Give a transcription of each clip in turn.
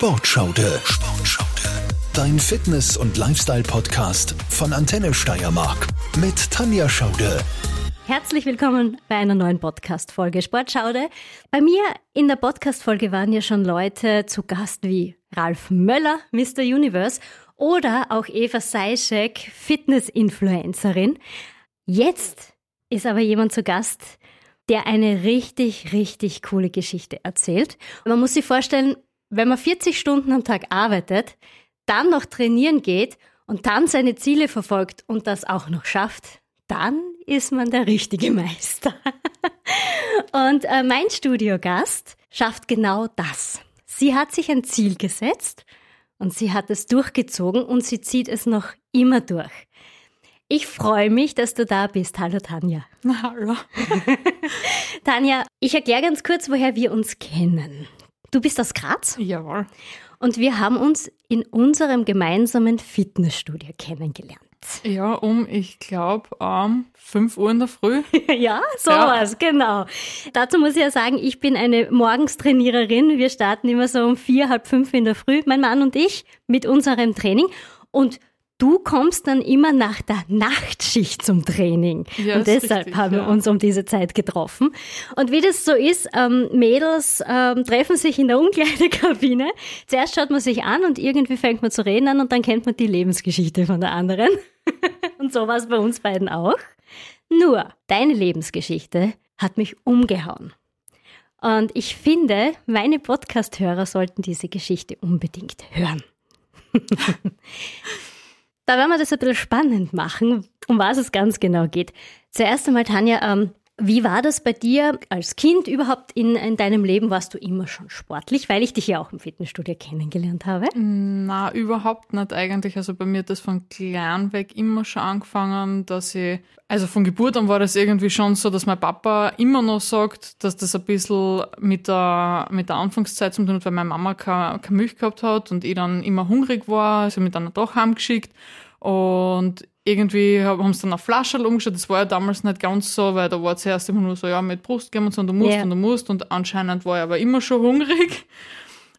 Sportschaude. Sportschaude. Dein Fitness- und Lifestyle-Podcast von Antenne Steiermark mit Tanja Schaude. Herzlich willkommen bei einer neuen Podcast-Folge Sportschaude. Bei mir in der Podcast-Folge waren ja schon Leute zu Gast wie Ralf Möller, Mr. Universe, oder auch Eva Seischek, Fitness-Influencerin. Jetzt ist aber jemand zu Gast, der eine richtig, richtig coole Geschichte erzählt. Man muss sich vorstellen, wenn man 40 Stunden am Tag arbeitet, dann noch trainieren geht und dann seine Ziele verfolgt und das auch noch schafft, dann ist man der richtige Meister. und äh, mein Studiogast schafft genau das. Sie hat sich ein Ziel gesetzt und sie hat es durchgezogen und sie zieht es noch immer durch. Ich freue mich, dass du da bist. Hallo Tanja. Hallo. Tanja, ich erkläre ganz kurz, woher wir uns kennen. Du bist aus Graz? Jawohl. Und wir haben uns in unserem gemeinsamen Fitnessstudio kennengelernt. Ja, um, ich glaube, um 5 Uhr in der Früh. ja, sowas, ja. genau. Dazu muss ich ja sagen, ich bin eine Morgenstrainiererin. Wir starten immer so um vier, halb fünf in der Früh, mein Mann und ich, mit unserem Training. Und du kommst dann immer nach der Nachtschicht zum Training. Ja, und deshalb richtig, haben wir ja. uns um diese Zeit getroffen. Und wie das so ist, ähm, Mädels ähm, treffen sich in der Umkleidekabine. Zuerst schaut man sich an und irgendwie fängt man zu reden an und dann kennt man die Lebensgeschichte von der anderen. und so war es bei uns beiden auch. Nur, deine Lebensgeschichte hat mich umgehauen. Und ich finde, meine Podcast-Hörer sollten diese Geschichte unbedingt hören. Da werden wir das ein bisschen spannend machen, um was es ganz genau geht. Zuerst einmal, Tanja, ähm, wie war das bei dir als Kind überhaupt in, in deinem Leben? Warst du immer schon sportlich, weil ich dich ja auch im Fitnessstudio kennengelernt habe? Na, überhaupt nicht eigentlich. Also bei mir hat das von klein weg immer schon angefangen, dass ich, also von Geburt an war das irgendwie schon so, dass mein Papa immer noch sagt, dass das ein bisschen mit der, mit der Anfangszeit zu tun hat, weil meine Mama keine, keine Milch gehabt hat und ich dann immer hungrig war, also mit einer doch heimgeschickt. Und irgendwie haben sie dann auf Flaschen umgeschaut. Das war ja damals nicht ganz so, weil da war zuerst immer nur so, ja, mit Brust gehen und so, und du musst yeah. und du musst. Und anscheinend war ich aber immer schon hungrig.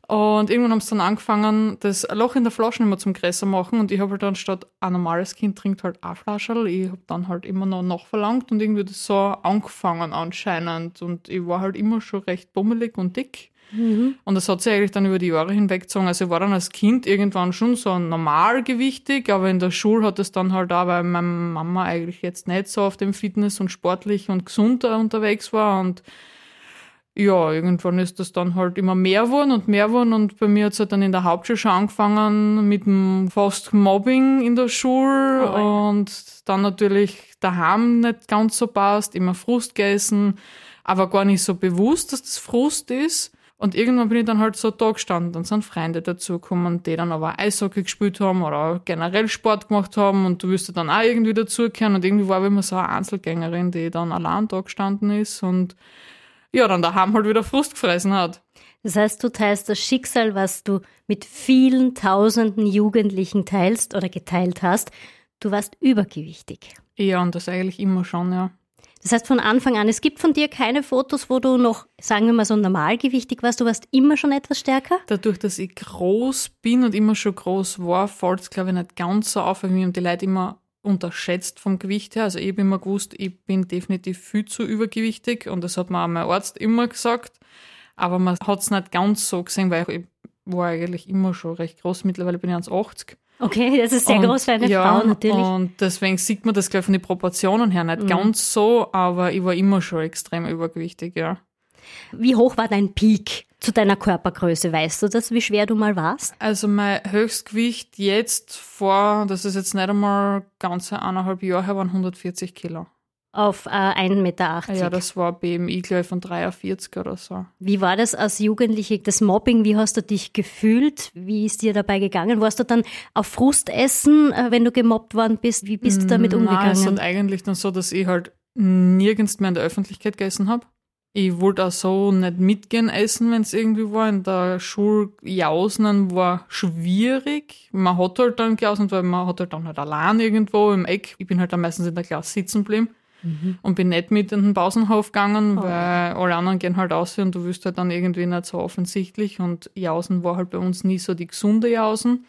Und irgendwann haben sie dann angefangen, das Loch in der Flasche immer zum Größer machen. Und ich habe halt dann statt ein normales Kind trinkt halt auch Flascherl. Ich habe dann halt immer noch nachverlangt und irgendwie das so angefangen anscheinend. Und ich war halt immer schon recht bummelig und dick. Mhm. Und das hat sich eigentlich dann über die Jahre hinweg gezogen. Also ich war dann als Kind irgendwann schon so normalgewichtig, aber in der Schule hat es dann halt auch, weil meine Mama eigentlich jetzt nicht so auf dem Fitness und sportlich und gesund unterwegs war und ja, irgendwann ist das dann halt immer mehr geworden und mehr geworden und bei mir hat es halt dann in der Hauptschule schon angefangen mit dem fast Mobbing in der Schule oh, und dann natürlich daheim nicht ganz so passt, immer Frust gegessen, aber gar nicht so bewusst, dass das Frust ist. Und irgendwann bin ich dann halt so da gestanden. Dann sind Freunde dazugekommen, die dann aber Eishockey gespielt haben oder generell Sport gemacht haben und du wirst dann auch irgendwie dazugehören. Und irgendwie war ich immer so eine Einzelgängerin, die dann allein da gestanden ist und ja, dann daheim halt wieder Frust gefressen hat. Das heißt, du teilst das Schicksal, was du mit vielen tausenden Jugendlichen teilst oder geteilt hast. Du warst übergewichtig. Ja, und das eigentlich immer schon, ja. Das heißt von Anfang an, es gibt von dir keine Fotos, wo du noch, sagen wir mal, so normalgewichtig warst. Du warst immer schon etwas stärker? Dadurch, dass ich groß bin und immer schon groß war, fällt es, glaube ich, nicht ganz so auf, weil mir die Leute immer unterschätzt vom Gewicht her. Also ich habe immer gewusst, ich bin definitiv viel zu übergewichtig und das hat mir auch mein Arzt immer gesagt. Aber man hat es nicht ganz so gesehen, weil ich war eigentlich immer schon recht groß. Mittlerweile bin ich 1,80. Okay, das ist sehr und, groß für eine ja, Frau natürlich. Und deswegen sieht man das gleich von den Proportionen her nicht mhm. ganz so, aber ich war immer schon extrem übergewichtig, ja. Wie hoch war dein Peak zu deiner Körpergröße? Weißt du das, wie schwer du mal warst? Also mein Höchstgewicht jetzt vor, das ist jetzt nicht einmal ganze eineinhalb Jahre her, waren 140 Kilo auf äh, 1,80 Meter. Ja, das war BMI, glaube ich, von 43 oder so. Wie war das als Jugendliche, das Mobbing? Wie hast du dich gefühlt? Wie ist dir dabei gegangen? Warst du dann auf Frustessen, äh, wenn du gemobbt worden bist? Wie bist du damit umgegangen? Nein, es ist eigentlich dann so, dass ich halt nirgends mehr in der Öffentlichkeit gegessen habe. Ich wollte auch so nicht mitgehen essen, wenn es irgendwie war. In der Schule jausen war schwierig. Man hat halt dann geausen, weil man hat halt dann halt allein irgendwo im Eck. Ich bin halt dann meistens in der Klasse sitzen geblieben. Mhm. und bin nicht mit in den Pausenhof gegangen, oh. weil alle anderen gehen halt aus und du wirst halt dann irgendwie nicht so offensichtlich und Jausen war halt bei uns nie so die gesunde Jausen.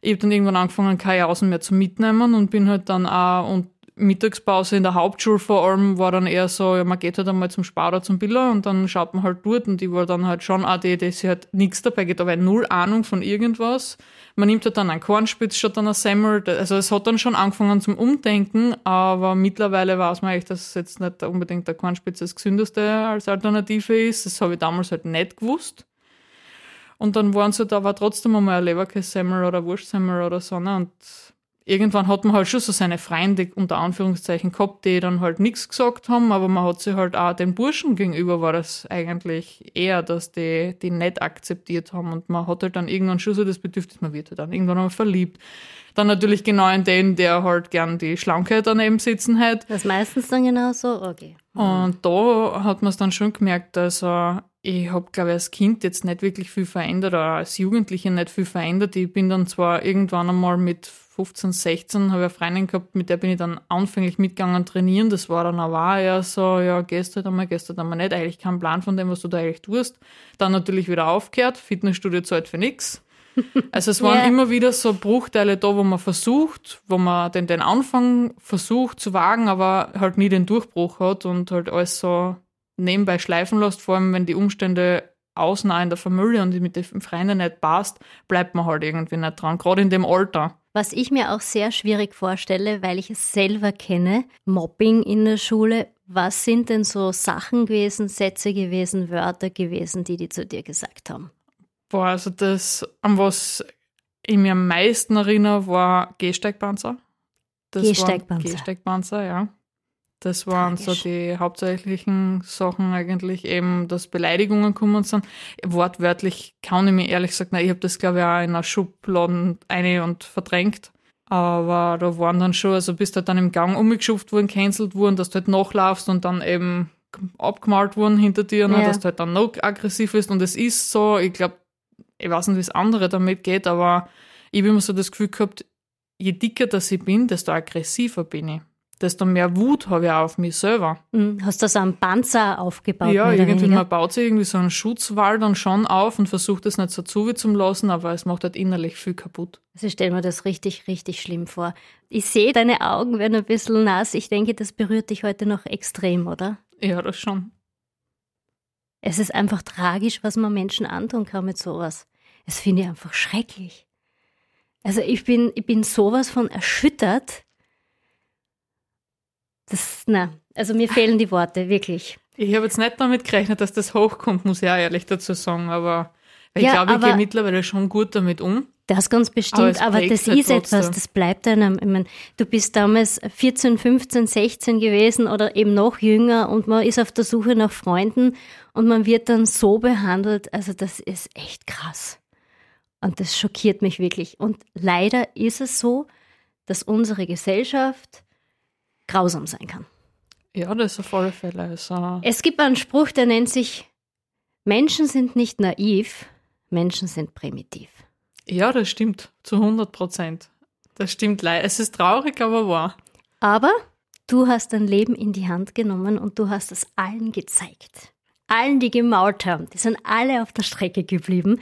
Ich habe dann irgendwann angefangen, keine Jausen mehr zu mitnehmen und bin halt dann auch und Mittagspause in der Hauptschule vor allem war dann eher so, ja, man geht halt einmal zum Spar zum Biller und dann schaut man halt dort und die war dann halt schon auch die, die sich halt nichts dabei geht, aber null Ahnung von irgendwas. Man nimmt halt dann einen Kornspitz statt dann ein Semmel. Also es hat dann schon angefangen zum Umdenken, aber mittlerweile weiß man eigentlich, dass jetzt nicht unbedingt der Kornspitz das gesündeste als Alternative ist. Das habe ich damals halt nicht gewusst. Und dann waren sie halt aber trotzdem einmal ein Leberkässemmel oder Wurstsemmel oder so. Ne? Und irgendwann hat man halt schon so seine Freunde unter Anführungszeichen gehabt, die dann halt nichts gesagt haben, aber man hat sich halt auch den Burschen gegenüber war das eigentlich eher, dass die die nicht akzeptiert haben und man hat halt dann irgendwann schon so das Bedürfnis, man wird halt dann irgendwann einmal verliebt. Dann natürlich genau in den, der halt gern die Schlankheit daneben sitzen hat. Das meistens dann genau so, okay. Und da hat man es dann schon gemerkt, also ich habe, glaube ich, als Kind jetzt nicht wirklich viel verändert oder als Jugendliche nicht viel verändert. Ich bin dann zwar irgendwann einmal mit 15, 16 habe ich eine Freundin gehabt, mit der bin ich dann anfänglich mitgegangen trainieren. Das war dann aber eher so, ja, gehst halt einmal, gehst halt einmal nicht. Eigentlich kein Plan von dem, was du da eigentlich tust. Dann natürlich wieder aufgehört. Fitnessstudio zahlt für nichts. Also es waren yeah. immer wieder so Bruchteile da, wo man versucht, wo man den, den Anfang versucht zu wagen, aber halt nie den Durchbruch hat und halt alles so nebenbei schleifen lässt, vor allem wenn die Umstände außen in der Familie und mit den Freunden nicht passt, bleibt man halt irgendwie nicht dran, gerade in dem Alter. Was ich mir auch sehr schwierig vorstelle, weil ich es selber kenne, Mobbing in der Schule. Was sind denn so Sachen gewesen, Sätze gewesen, Wörter gewesen, die die zu dir gesagt haben? Boah, also das, an was ich mir am meisten erinnere, war Gehsteigpanzer. Das Gehsteigpanzer. Gehsteigpanzer, ja. Das waren Tragisch. so die hauptsächlichen Sachen eigentlich eben, dass Beleidigungen kommen sind. Wortwörtlich kann ich mir ehrlich gesagt, nein, ich habe das glaube ich auch in einer Schublade eine und verdrängt. Aber da waren dann schon, also bist du halt dann im Gang umgeschupft worden, cancelled worden, dass du halt nachlaufst und dann eben abgemalt worden hinter dir, ne, ja. dass du halt dann noch aggressiv bist. Und es ist so, ich glaube, ich weiß nicht, wie es andere damit geht, aber ich habe immer so das Gefühl gehabt, je dicker das ich bin, desto aggressiver bin ich desto mehr Wut habe ich auch auf mich selber. Mhm. Hast du so einen Panzer aufgebaut? Ja, irgendwie, man baut sich irgendwie so einen Schutzwall dann schon auf und versucht es nicht so zu zu lassen, aber es macht halt innerlich viel kaputt. Also ich stelle mir das richtig, richtig schlimm vor. Ich sehe, deine Augen werden ein bisschen nass. Ich denke, das berührt dich heute noch extrem, oder? Ja, das schon. Es ist einfach tragisch, was man Menschen antun kann mit sowas. Das finde ich einfach schrecklich. Also ich bin, ich bin sowas von erschüttert, das, na, also mir fehlen die Worte, wirklich. Ich habe jetzt nicht damit gerechnet, dass das hochkommt, muss ich auch ehrlich dazu sagen, aber ich ja, glaube, ich gehe mittlerweile schon gut damit um. Das ganz bestimmt, aber, aber das ist etwas, das bleibt einem. Ich meine, du bist damals 14, 15, 16 gewesen oder eben noch jünger und man ist auf der Suche nach Freunden und man wird dann so behandelt. Also das ist echt krass. Und das schockiert mich wirklich. Und leider ist es so, dass unsere Gesellschaft grausam sein kann. Ja, das ist auf alle Fälle. Also es gibt einen Spruch, der nennt sich, Menschen sind nicht naiv, Menschen sind primitiv. Ja, das stimmt, zu 100 Prozent. Das stimmt leider. Es ist traurig, aber wahr. Aber du hast dein Leben in die Hand genommen und du hast es allen gezeigt. Allen, die gemault haben, die sind alle auf der Strecke geblieben.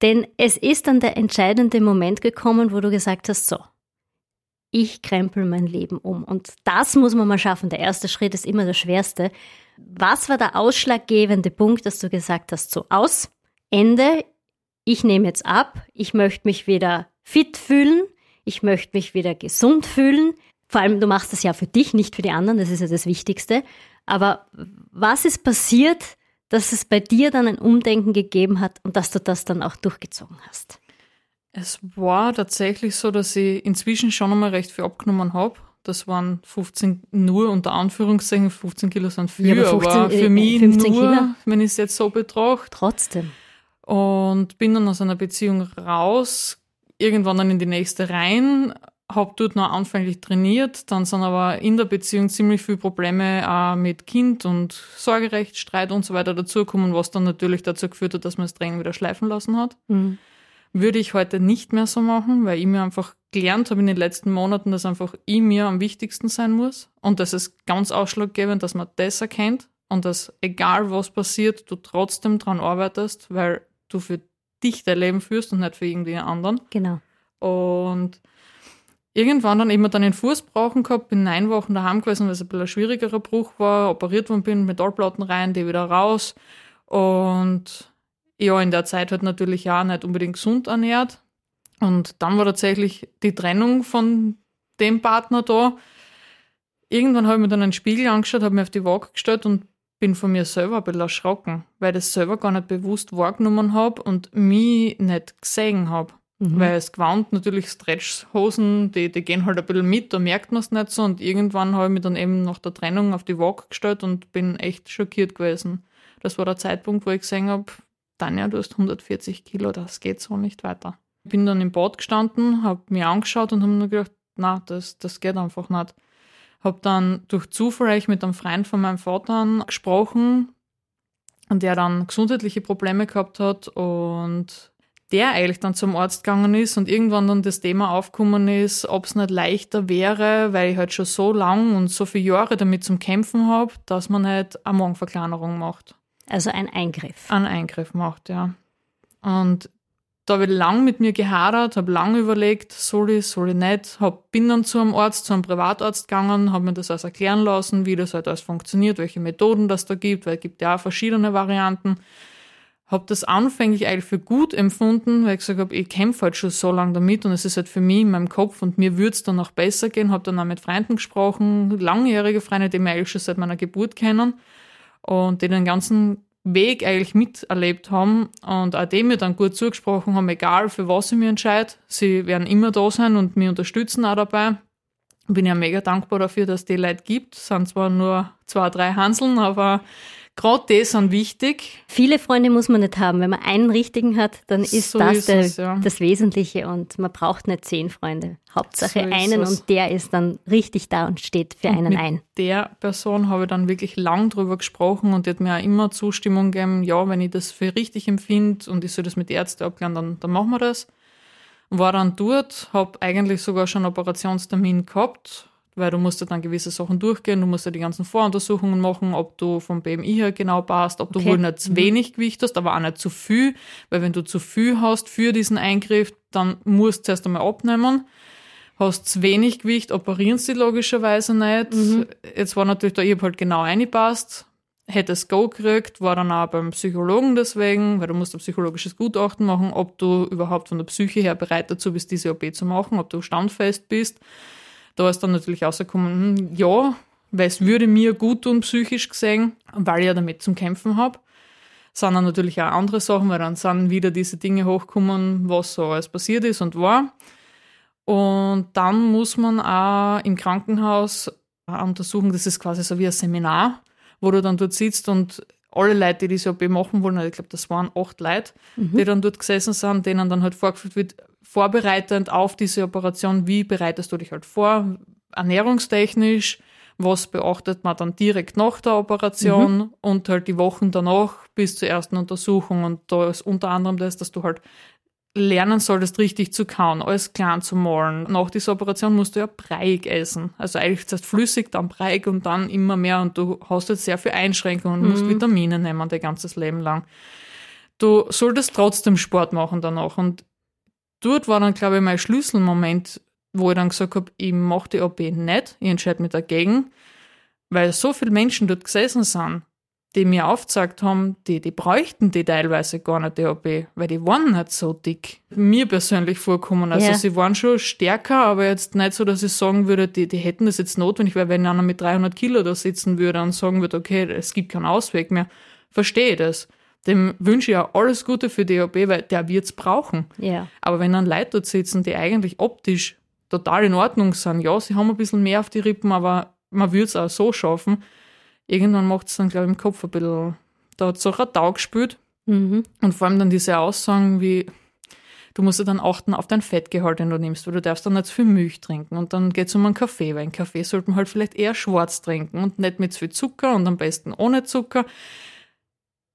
Denn es ist dann der entscheidende Moment gekommen, wo du gesagt hast, so, ich krempel mein Leben um. Und das muss man mal schaffen. Der erste Schritt ist immer der schwerste. Was war der ausschlaggebende Punkt, dass du gesagt hast, so aus, Ende, ich nehme jetzt ab, ich möchte mich wieder fit fühlen, ich möchte mich wieder gesund fühlen. Vor allem, du machst das ja für dich, nicht für die anderen, das ist ja das Wichtigste. Aber was ist passiert, dass es bei dir dann ein Umdenken gegeben hat und dass du das dann auch durchgezogen hast? Es war tatsächlich so, dass ich inzwischen schon einmal recht viel abgenommen habe. Das waren 15, nur unter Anführungszeichen, 15 Kilo sind viel, ja, aber, 15, aber, für mich nur, Kilo. wenn ich es jetzt so betrachte. Trotzdem. Und bin dann aus einer Beziehung raus, irgendwann dann in die nächste rein, habe dort noch anfänglich trainiert, dann sind aber in der Beziehung ziemlich viele Probleme auch mit Kind und Sorgerecht, Streit und so weiter dazugekommen, was dann natürlich dazu geführt hat, dass man das Training wieder schleifen lassen hat. Mhm. Würde ich heute nicht mehr so machen, weil ich mir einfach gelernt habe in den letzten Monaten, dass einfach ich mir am wichtigsten sein muss und das ist ganz ausschlaggebend, dass man das erkennt und dass egal was passiert, du trotzdem dran arbeitest, weil du für dich dein Leben führst und nicht für irgendwen anderen. Genau. Und irgendwann dann eben dann den Fuß brauchen gehabt, bin neun Wochen daheim gewesen, weil es ein bisschen ein schwierigerer Bruch war, operiert worden bin, Metallplatten rein, die wieder raus. Und ja, in der Zeit halt natürlich auch nicht unbedingt gesund ernährt. Und dann war tatsächlich die Trennung von dem Partner da. Irgendwann habe ich mir dann einen Spiegel angeschaut, habe mir auf die Waage gestellt und bin von mir selber ein bisschen erschrocken, weil ich das selber gar nicht bewusst wahrgenommen habe und mich nicht gesehen habe. Mhm. Weil es gewandt natürlich Stretchhosen, die, die gehen halt ein bisschen mit, da merkt man es nicht so. Und irgendwann habe ich mich dann eben nach der Trennung auf die Waage gestellt und bin echt schockiert gewesen. Das war der Zeitpunkt, wo ich gesehen habe, Tanja, du hast 140 Kilo, das geht so nicht weiter. Ich bin dann im Bad gestanden, habe mir angeschaut und habe mir gedacht, na, das, das geht einfach nicht. Habe dann durch Zufall mit einem Freund von meinem Vater gesprochen, der dann gesundheitliche Probleme gehabt hat und der eigentlich dann zum Arzt gegangen ist und irgendwann dann das Thema aufgekommen ist, ob es nicht leichter wäre, weil ich halt schon so lang und so viele Jahre damit zum Kämpfen habe, dass man halt eine Magenverkleinerung macht. Also ein Eingriff. Ein Eingriff macht, ja. Und da habe ich lang mit mir gehadert, habe lang überlegt, soll ich, soll ich nicht. Hab, bin dann zu einem Arzt, zu einem Privatarzt gegangen, habe mir das alles erklären lassen, wie das halt alles funktioniert, welche Methoden das da gibt, weil es gibt ja auch verschiedene Varianten. Habe das anfänglich eigentlich für gut empfunden, weil ich gesagt habe, ich kämpfe halt schon so lange damit und es ist halt für mich in meinem Kopf und mir würde es dann auch besser gehen. Habe dann auch mit Freunden gesprochen, langjährige Freunde, die mich eigentlich schon seit meiner Geburt kennen und die den ganzen Weg eigentlich miterlebt haben und auch dem mir dann gut zugesprochen haben, egal für was ich mich entscheide, sie werden immer da sein und mich unterstützen auch dabei. Bin ja mega dankbar dafür, dass die Leute gibt. Es sind zwar nur zwei, drei Hanseln, aber Gerade die sind wichtig. Viele Freunde muss man nicht haben. Wenn man einen richtigen hat, dann ist so das ist der, es, ja. das Wesentliche und man braucht nicht zehn Freunde. Hauptsache so einen und der ist dann richtig da und steht für und einen mit ein. Der Person habe ich dann wirklich lang drüber gesprochen und die hat mir auch immer Zustimmung gegeben, ja, wenn ich das für richtig empfinde und ich soll das mit Ärzten abklären, dann, dann machen wir das. War dann dort, habe eigentlich sogar schon einen Operationstermin gehabt, weil du musst ja dann gewisse Sachen durchgehen, du musst ja die ganzen Voruntersuchungen machen, ob du vom BMI her genau passt, ob du okay. wohl nicht zu mhm. wenig Gewicht hast, aber auch nicht zu viel, weil wenn du zu viel hast für diesen Eingriff, dann musst du zuerst einmal abnehmen. Hast zu wenig Gewicht, operieren sie logischerweise nicht. Mhm. Jetzt war natürlich da, ich hab halt genau eingepasst, hätte es Go gekriegt, war dann auch beim Psychologen deswegen, weil du musst ein psychologisches Gutachten machen, ob du überhaupt von der Psyche her bereit dazu bist, diese OP zu machen, ob du standfest bist. Da ist dann natürlich rausgekommen, hm, ja, weil es würde mir gut tun, psychisch gesehen, weil ich ja damit zum Kämpfen habe. Sind dann natürlich auch andere Sachen, weil dann sind wieder diese Dinge hochgekommen, was so alles passiert ist und war. Und dann muss man auch im Krankenhaus untersuchen, das ist quasi so wie ein Seminar, wo du dann dort sitzt und alle Leute, die diese OP machen wollen, ich glaube, das waren acht Leute, mhm. die dann dort gesessen sind, denen dann halt vorgeführt wird, vorbereitend auf diese Operation, wie bereitest du dich halt vor, ernährungstechnisch, was beachtet man dann direkt nach der Operation mhm. und halt die Wochen danach bis zur ersten Untersuchung. Und da ist unter anderem das, dass du halt lernen solltest, richtig zu kauen, alles klein zu malen. Nach dieser Operation musst du ja breiig essen. Also eigentlich zuerst flüssig, dann breiig und dann immer mehr. Und du hast jetzt sehr viel Einschränkungen und mhm. musst Vitamine nehmen dein ganzes Leben lang. Du solltest trotzdem Sport machen danach. Und dort war dann, glaube ich, mein Schlüsselmoment, wo ich dann gesagt habe, ich mache die OP nicht, ich entscheide mich dagegen, weil so viele Menschen dort gesessen sind, die mir aufgezeigt haben, die, die bräuchten die teilweise gar nicht die OP, weil die waren nicht so dick. Mir persönlich vorkommen. Also ja. sie waren schon stärker, aber jetzt nicht so, dass ich sagen würde, die, die hätten das jetzt notwendig, weil wenn einer mit 300 Kilo da sitzen würde und sagen würde, okay, es gibt keinen Ausweg mehr, verstehe ich das dem wünsche ich ja alles Gute für die OP, weil der wird es brauchen. Ja. Aber wenn dann Leute dort sitzen, die eigentlich optisch total in Ordnung sind, ja, sie haben ein bisschen mehr auf die Rippen, aber man würde es auch so schaffen, irgendwann macht es dann, glaube ich, im Kopf ein bisschen, da hat es auch ein Tau gespürt. Mhm. Und vor allem dann diese Aussagen wie, du musst ja dann achten auf dein Fettgehalt, den du nimmst, weil du darfst dann nicht zu viel Milch trinken. Und dann geht es um einen Kaffee, weil einen Kaffee sollte man halt vielleicht eher schwarz trinken und nicht mit zu viel Zucker und am besten ohne Zucker.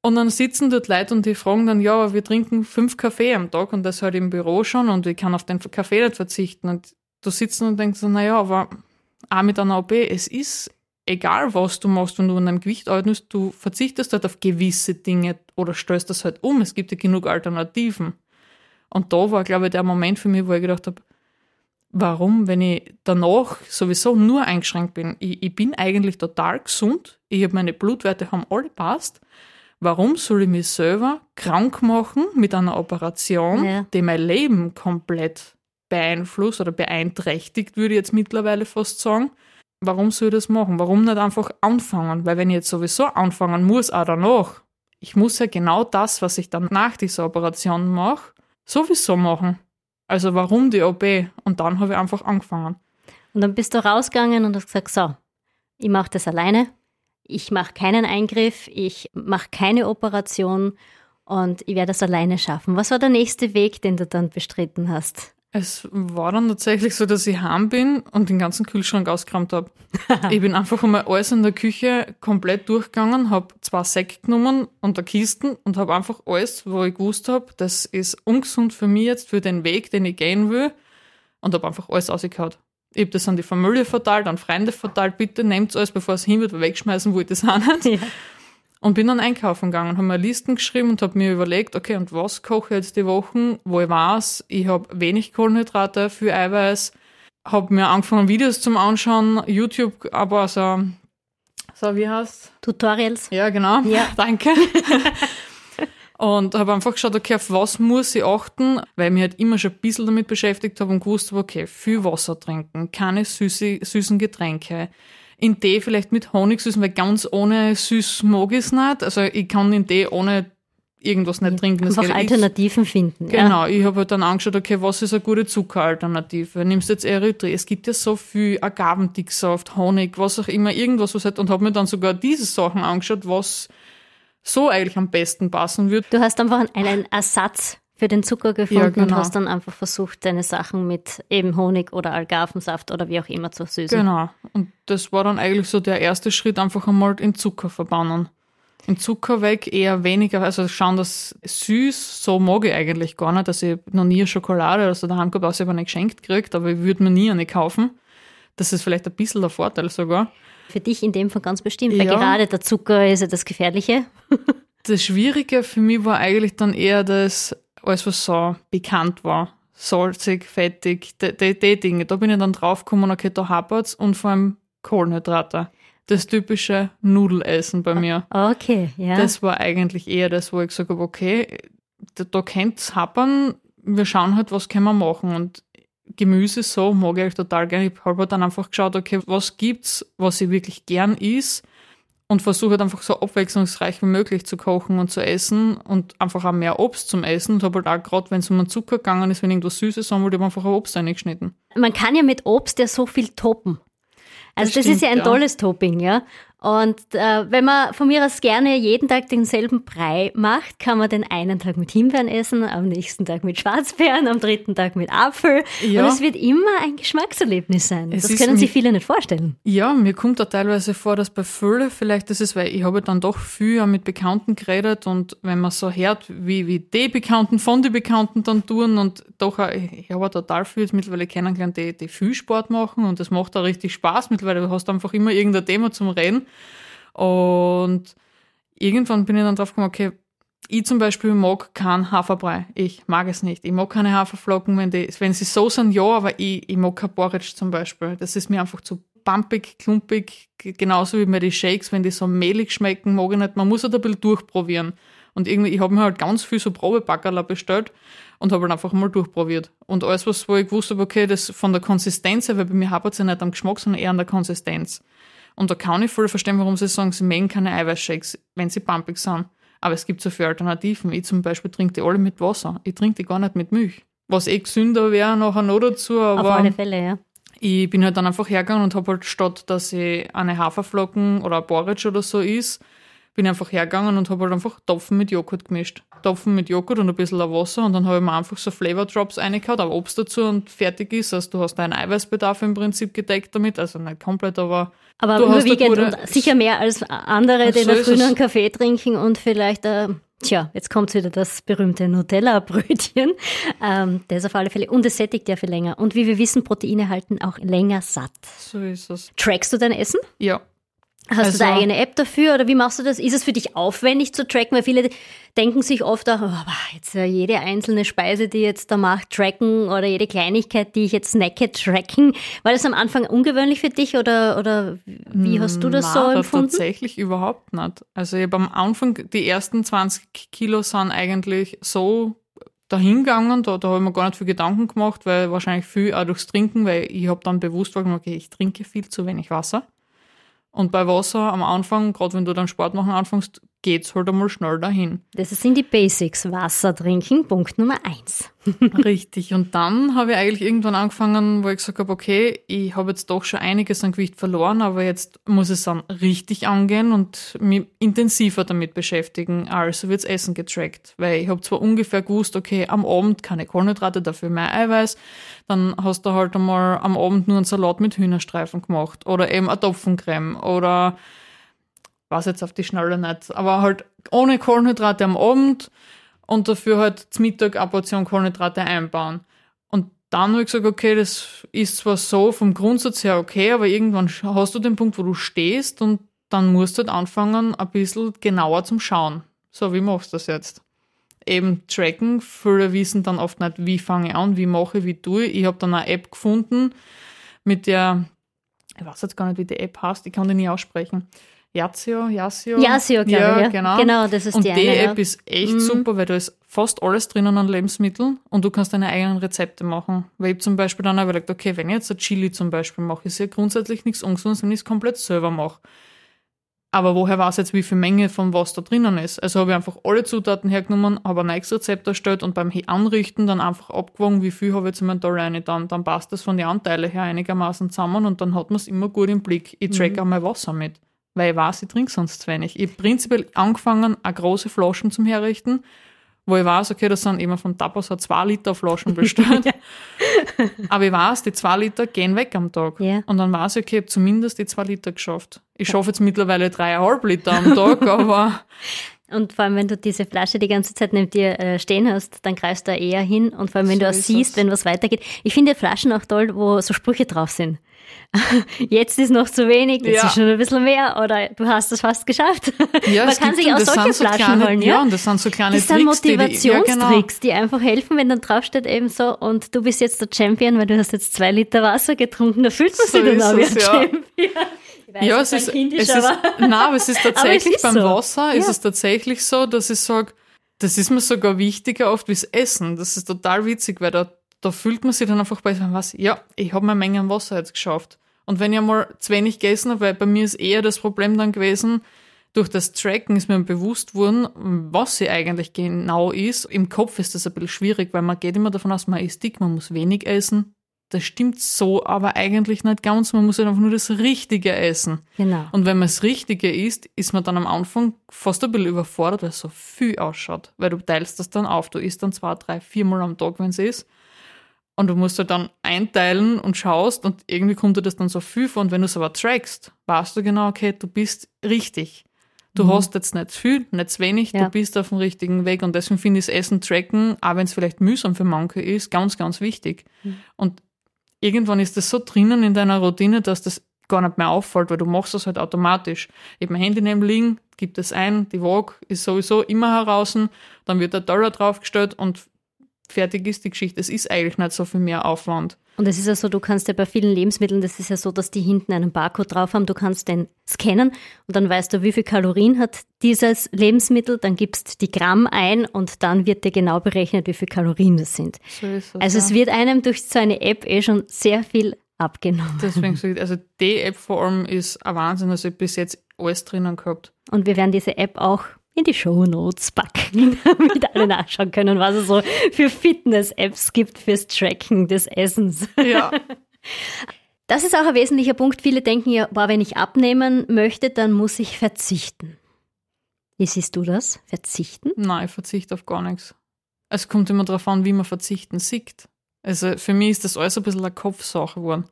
Und dann sitzen dort Leute und die fragen dann, ja, aber wir trinken fünf Kaffee am Tag und das halt im Büro schon und ich kann auf den Kaffee nicht verzichten. Und du sitzt und denkst, naja, aber auch mit einer OP, es ist egal, was du machst, wenn du an deinem Gewicht arbeitest, du verzichtest halt auf gewisse Dinge oder stellst das halt um. Es gibt ja genug Alternativen. Und da war, glaube ich, der Moment für mich, wo ich gedacht habe, warum, wenn ich danach sowieso nur eingeschränkt bin? Ich, ich bin eigentlich total gesund, ich habe meine Blutwerte haben alle passt. Warum soll ich mich selber krank machen mit einer Operation, Ja. die mein Leben komplett beeinflusst oder beeinträchtigt, würde ich jetzt mittlerweile fast sagen? Warum soll ich das machen? Warum nicht einfach anfangen? Weil wenn ich jetzt sowieso anfangen muss, auch danach, ich muss ja genau das, was ich dann nach dieser Operation mache, sowieso machen. Also warum die OP? Und dann habe ich einfach angefangen. Und dann bist du rausgegangen und hast gesagt, so, ich mache das alleine, ich mache keinen Eingriff, ich mache keine Operation und ich werde das alleine schaffen. Was war der nächste Weg, den du dann bestritten hast? Es war dann tatsächlich so, dass ich heim bin und den ganzen Kühlschrank ausgeräumt habe. ich bin einfach einmal alles in der Küche komplett durchgegangen, habe zwei Säcke genommen und eine Kisten und habe einfach alles, wo ich gewusst habe, das ist ungesund für mich jetzt, für den Weg, den ich gehen will und habe einfach alles rausgehauen. Ich habe das an die Familie verteilt, an Freunde verteilt, bitte nehmt alles, bevor es hin wird, weil wegschmeißen wollte ich das auch nicht. Ja. Und bin dann einkaufen gegangen, habe mir Listen geschrieben und habe mir überlegt, okay, und was koche ich jetzt die Wochen, wo ich weiß, ich habe wenig Kohlenhydrate, viel Eiweiß, habe mir angefangen, Videos zum Anschauen, YouTube, aber so, so wie heißt Tutorials? Ja, genau. Ja. Danke. Und habe einfach geschaut, okay, auf was muss ich achten, weil ich mich halt immer schon ein bisschen damit beschäftigt habe und gewusst habe, okay, viel Wasser trinken, keine süße, süßen Getränke, in Tee vielleicht mit Honig süßen, weil ganz ohne süß mag ich es nicht. Also ich kann in Tee ohne irgendwas nicht trinken. Das Einfach geht- ich- Alternativen finden. Ja. Genau, ich habe halt dann angeschaut, okay, was ist eine gute Zuckeralternative? Nimmst du jetzt Erythrit? Es gibt ja so viel Agavendicksaft, Honig, was auch immer, irgendwas was halt und habe mir dann sogar diese Sachen angeschaut, was so eigentlich am besten passen würde. Du hast einfach einen Ersatz für den Zucker gefunden Ja, und genau. hast dann einfach versucht, deine Sachen mit eben Honig oder Algarvensaft oder wie auch immer zu süßen. Genau. Und das war dann eigentlich so der erste Schritt, einfach einmal den Zucker verbannen. Den Zucker weg, eher weniger, also schauen, dass süß, so mag ich eigentlich gar nicht. Also ich noch nie eine Schokolade oder so daheim gehabt, ich habe eine geschenkt gekriegt, aber ich würde mir nie eine kaufen. Das ist vielleicht ein bisschen der Vorteil sogar. Für dich in dem Fall ganz bestimmt, weil Ja. gerade der Zucker ist ja das Gefährliche. Das Schwierige für mich war eigentlich dann eher das, alles was so bekannt war. Salzig, fettig, die, Dinge. Da bin ich dann draufgekommen, okay, da hapert's und vor allem Kohlenhydrate. Das typische Nudelessen bei mir. Okay, ja. Das war eigentlich eher das, wo ich gesagt habe, okay, da, da könnte happern, wir schauen halt, was können wir machen. Und Gemüse so mag ich total gerne. Ich habe halt dann einfach geschaut, okay, was gibt's, was ich wirklich gern is und versuche halt einfach so abwechslungsreich wie möglich zu kochen und zu essen und einfach auch mehr Obst zum Essen. Und habe halt auch gerade, wenn es um den Zucker gegangen ist, wenn irgendwas Süßes haben wollte, ich einfach ein Obst reingeschnitten. Man kann ja mit Obst ja so viel toppen. Also das, Das ist ja ein stimmt, ja. tolles Topping, ja. Und äh, wenn man von mir aus gerne jeden Tag denselben Brei macht, kann man den einen Tag mit Himbeeren essen, am nächsten Tag mit Schwarzbeeren, am dritten Tag mit Apfel. Ja. Und es wird immer ein Geschmackserlebnis sein. Es das können sich viele nicht vorstellen. Ja, mir kommt da teilweise vor, dass bei vielen vielleicht das ist, weil ich habe dann doch viel mit Bekannten geredet und wenn man so hört, wie, wie die Bekannten von den Bekannten dann tun und doch, ich habe total viel mittlerweile kennengelernt, die, die viel Sport machen und das macht auch richtig Spaß mittlerweile. Du hast einfach immer irgendein Thema zum Reden und irgendwann bin ich dann drauf gekommen, okay, ich zum Beispiel mag keinen Haferbrei. Ich mag es nicht. Ich mag keine Haferflocken, wenn, die, wenn sie so sind, ja, aber ich, ich mag kein Porridge zum Beispiel. Das ist mir einfach zu pumpig, klumpig, genauso wie mir die Shakes, wenn die so mehlig schmecken, mag ich nicht. Man muss halt ein bisschen durchprobieren. Und irgendwie, ich habe mir halt ganz viel so Probebackerler bestellt und habe halt einfach mal durchprobiert. Und alles, was wo ich gewusst habe, okay, das von der Konsistenz her, weil bei mir hapert es ja nicht am Geschmack, sondern eher an der Konsistenz. Und da kann ich voll verstehen, warum sie sagen, sie mögen keine Eiweißshakes, wenn sie pumpig sind. Aber es gibt so viele Alternativen. Ich zum Beispiel trinke die alle mit Wasser. Ich trinke die gar nicht mit Milch. Was eh gesünder wäre nachher noch dazu, Auf aber alle Fälle, ja. ich bin halt dann einfach hergegangen und habe halt statt, dass ich eine Haferflocken oder ein Porridge oder so is, bin ich einfach hergegangen und habe halt einfach Topfen mit Joghurt gemischt. Topfen mit Joghurt und ein bisschen Wasser und dann habe ich mir einfach so Flavor Drops reingehauen, aber Obst dazu und fertig ist. Also du hast deinen Eiweißbedarf im Prinzip gedeckt damit, also nicht komplett, aber aber du überwiegend und sicher mehr als andere, die so Früh einen Kaffee trinken und vielleicht äh, Tja, jetzt kommt wieder das berühmte Nutella-Brötchen. Ähm, das ist auf alle Fälle. Und es sättigt ja viel länger. Und wie wir wissen, Proteine halten auch länger satt. So ist es. Trackst du dein Essen? Ja. Hast also, du da eigene App dafür oder wie machst du das? Ist es für dich aufwendig zu tracken? Weil viele denken sich oft auch, oh, jetzt äh, jede einzelne Speise, die ich jetzt da mache, tracken oder jede Kleinigkeit, die ich jetzt snacke, tracken. War das am Anfang ungewöhnlich für dich oder, oder wie hast du das so empfunden? tatsächlich überhaupt nicht. Also ich habe am Anfang, die ersten 20 Kilo sind eigentlich so dahingegangen, da, da habe ich mir gar nicht viel Gedanken gemacht, weil wahrscheinlich viel auch durchs Trinken, weil ich habe dann bewusst wahrgenommen, okay, ich trinke viel zu wenig Wasser. Und bei Wasser am Anfang, gerade wenn du dann Sport machen anfängst, geht's halt einmal schnell dahin. Das sind die Basics. Wasser trinken, Punkt Nummer eins. Richtig. Und dann habe ich eigentlich irgendwann angefangen, wo ich gesagt habe, okay, ich habe jetzt doch schon einiges an Gewicht verloren, aber jetzt muss es dann richtig angehen und mich intensiver damit beschäftigen. Also wird's Essen getrackt. Weil ich habe zwar ungefähr gewusst, okay, am Abend keine Kohlenhydrate, dafür mehr Eiweiß. Dann hast du halt einmal am Abend nur einen Salat mit Hühnerstreifen gemacht oder eben eine Topfencreme oder weiß jetzt auf die Schnelle nicht, aber halt ohne Kohlenhydrate am Abend und dafür halt zum Mittag eine Portion Kohlenhydrate einbauen. Und dann habe ich gesagt, okay, das ist zwar so vom Grundsatz her okay, aber irgendwann hast du den Punkt, wo du stehst und dann musst du halt anfangen, ein bisschen genauer zum Schauen. So, wie machst du das jetzt? Eben tracken. Viele wissen dann oft nicht, wie fange ich an, wie mache ich, wie tue ich. Ich habe dann eine App gefunden, mit der, ich weiß jetzt gar nicht, wie die App heißt, ich kann die nie aussprechen Yazio, Yazio. Yazio, glaube ja. Ja. Genau. genau, das ist und die, die eine, App ja. ist echt Mhm. super, weil da ist fast alles drinnen an Lebensmitteln und du kannst deine eigenen Rezepte machen. Weil ich zum Beispiel dann auch überlegt, okay, wenn ich jetzt ein Chili zum Beispiel mache, ist ja grundsätzlich nichts ungesundes, wenn ich es komplett selber mache. Aber woher weiß ich jetzt, wie viel Menge von was da drinnen ist? Also habe ich einfach alle Zutaten hergenommen, habe ein neues Rezept erstellt und beim Anrichten dann einfach abgewogen, wie viel habe ich jetzt in mein da rein. Dann, dann passt das von den Anteilen her einigermaßen zusammen und dann hat man es immer gut im Blick. Ich track auch mein Wasser mit weil ich weiß, ich trinke sonst zu wenig. Ich habe prinzipiell angefangen, eine große Flaschen zum Herrichten, wo ich weiß, okay, das sind immer von Tapas hat zwei Liter Flaschen bestellt. Aber ich weiß, die zwei Liter gehen weg am Tag. Ja. Und dann weiß ich, okay, ich habe zumindest die zwei Liter geschafft. Ich schaffe jetzt mittlerweile dreieinhalb Liter am Tag, aber Und vor allem, wenn du diese Flasche die ganze Zeit neben dir äh, stehen hast, dann greifst du da eher hin. Und vor allem, wenn So du auch siehst, es. wenn was weitergeht. Ich finde Flaschen auch toll, wo so Sprüche drauf sind. Jetzt ist noch zu wenig, jetzt Ja. ist schon ein bisschen mehr oder du hast es fast geschafft. ja, Man es kann sich auch solche sind so Flaschen kleine, holen, ja. ja? und das sind so kleine Das sind Tricks, die ja, genau. Motivationstricks, die einfach helfen, wenn dann draufsteht eben so und du bist jetzt der Champion, weil du hast jetzt zwei Liter Wasser getrunken, da fühlt man So sich dann auch wie es, ein ja. Champion. Weiß, Ja, es ist, kindisch, es ist, aber nein, aber es ist tatsächlich ist beim so. Wasser, ist es tatsächlich so, dass ich sage, das ist mir sogar wichtiger oft wie das Essen. Das ist total witzig, weil da, da fühlt man sich dann einfach bei, was, ja, ich habe meine Menge an Wasser jetzt geschafft. Und wenn ich einmal zu wenig gegessen habe, weil bei mir ist eher das Problem dann gewesen, durch das Tracken ist mir bewusst worden, was sie eigentlich genau ist. Im Kopf ist das ein bisschen schwierig, weil man geht immer davon aus, man ist dick, man muss wenig essen. Das stimmt so, aber eigentlich nicht ganz. Man muss halt einfach nur das Richtige essen. genau. Und wenn man das Richtige isst, ist man dann am Anfang fast ein bisschen überfordert, weil es so viel ausschaut. Weil du teilst das dann auf. Du isst dann zwei, drei, viermal am Tag, wenn es ist. Und du musst halt dann einteilen und schaust und irgendwie kommt dir das dann so viel vor. Und wenn du es aber trackst, weißt du genau, okay, du bist richtig. Du hast jetzt nicht viel, nicht zu wenig, Ja. du bist auf dem richtigen Weg. Und deswegen finde ich das Essen tracken, auch wenn es vielleicht mühsam für manche ist, ganz, ganz wichtig. Und irgendwann ist das so drinnen in deiner Routine, dass das gar nicht mehr auffällt, weil du machst das halt automatisch. Ich habe mein Handy neben liegen, gibt es ein, die Vogue ist sowieso immer heraus, dann wird der Dollar draufgestellt und fertig ist die Geschichte. Es ist eigentlich nicht so viel mehr Aufwand. Und es ist ja so, du kannst ja bei vielen Lebensmitteln, das ist ja so, dass die hinten einen Barcode drauf haben, du kannst den scannen und dann weißt du, wie viel Kalorien hat dieses Lebensmittel, dann gibst die Gramm ein und dann wird dir genau berechnet, wie viel Kalorien das sind. So ist es. Also ja. es wird einem durch so eine App eh schon sehr viel abgenommen. Deswegen sag ich, also die App vor allem ist ein Wahnsinn. Also ich bis jetzt alles drinnen gehabt. Und wir werden diese App auch in die Show Notes packen, damit alle nachschauen können, was es so für Fitness-Apps gibt fürs Tracken des Essens. Ja. Das ist auch ein wesentlicher Punkt. Viele denken ja, boah, wenn ich abnehmen möchte, dann muss ich verzichten. Wie siehst du das? Verzichten? Nein, ich verzichte auf gar nichts. Es kommt immer darauf an, wie man verzichten sieht. Also für mich ist das alles ein bisschen eine Kopfsache geworden.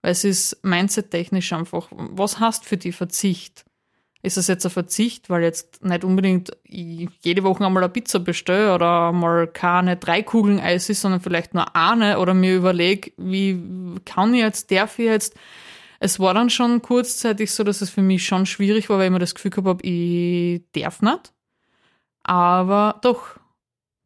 Weil es ist mindset-technisch einfach, was hast für die Verzicht? Ist es jetzt ein Verzicht, weil jetzt nicht unbedingt jede Woche einmal eine Pizza bestelle oder mal keine drei Kugeln Eis ist, sondern vielleicht nur eine oder mir überlege, wie kann ich jetzt, darf ich jetzt. Es war dann schon kurzzeitig so, dass es für mich schon schwierig war, weil ich mir das Gefühl habe, ich darf nicht. Aber doch,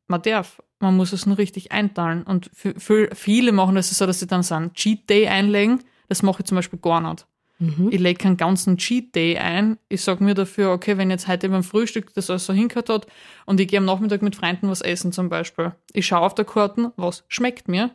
man darf. Man muss es nur richtig einteilen. Und für, viele machen das so, dass sie dann so einen Cheat Day einlegen. Das mache ich zum Beispiel gar nicht. Mhm. Ich lege keinen ganzen Cheat Day ein. Ich sage mir dafür, okay, wenn jetzt heute beim Frühstück das alles so hingehört hat und ich gehe am Nachmittag mit Freunden was essen zum Beispiel. Ich schaue auf der Karte, was schmeckt mir,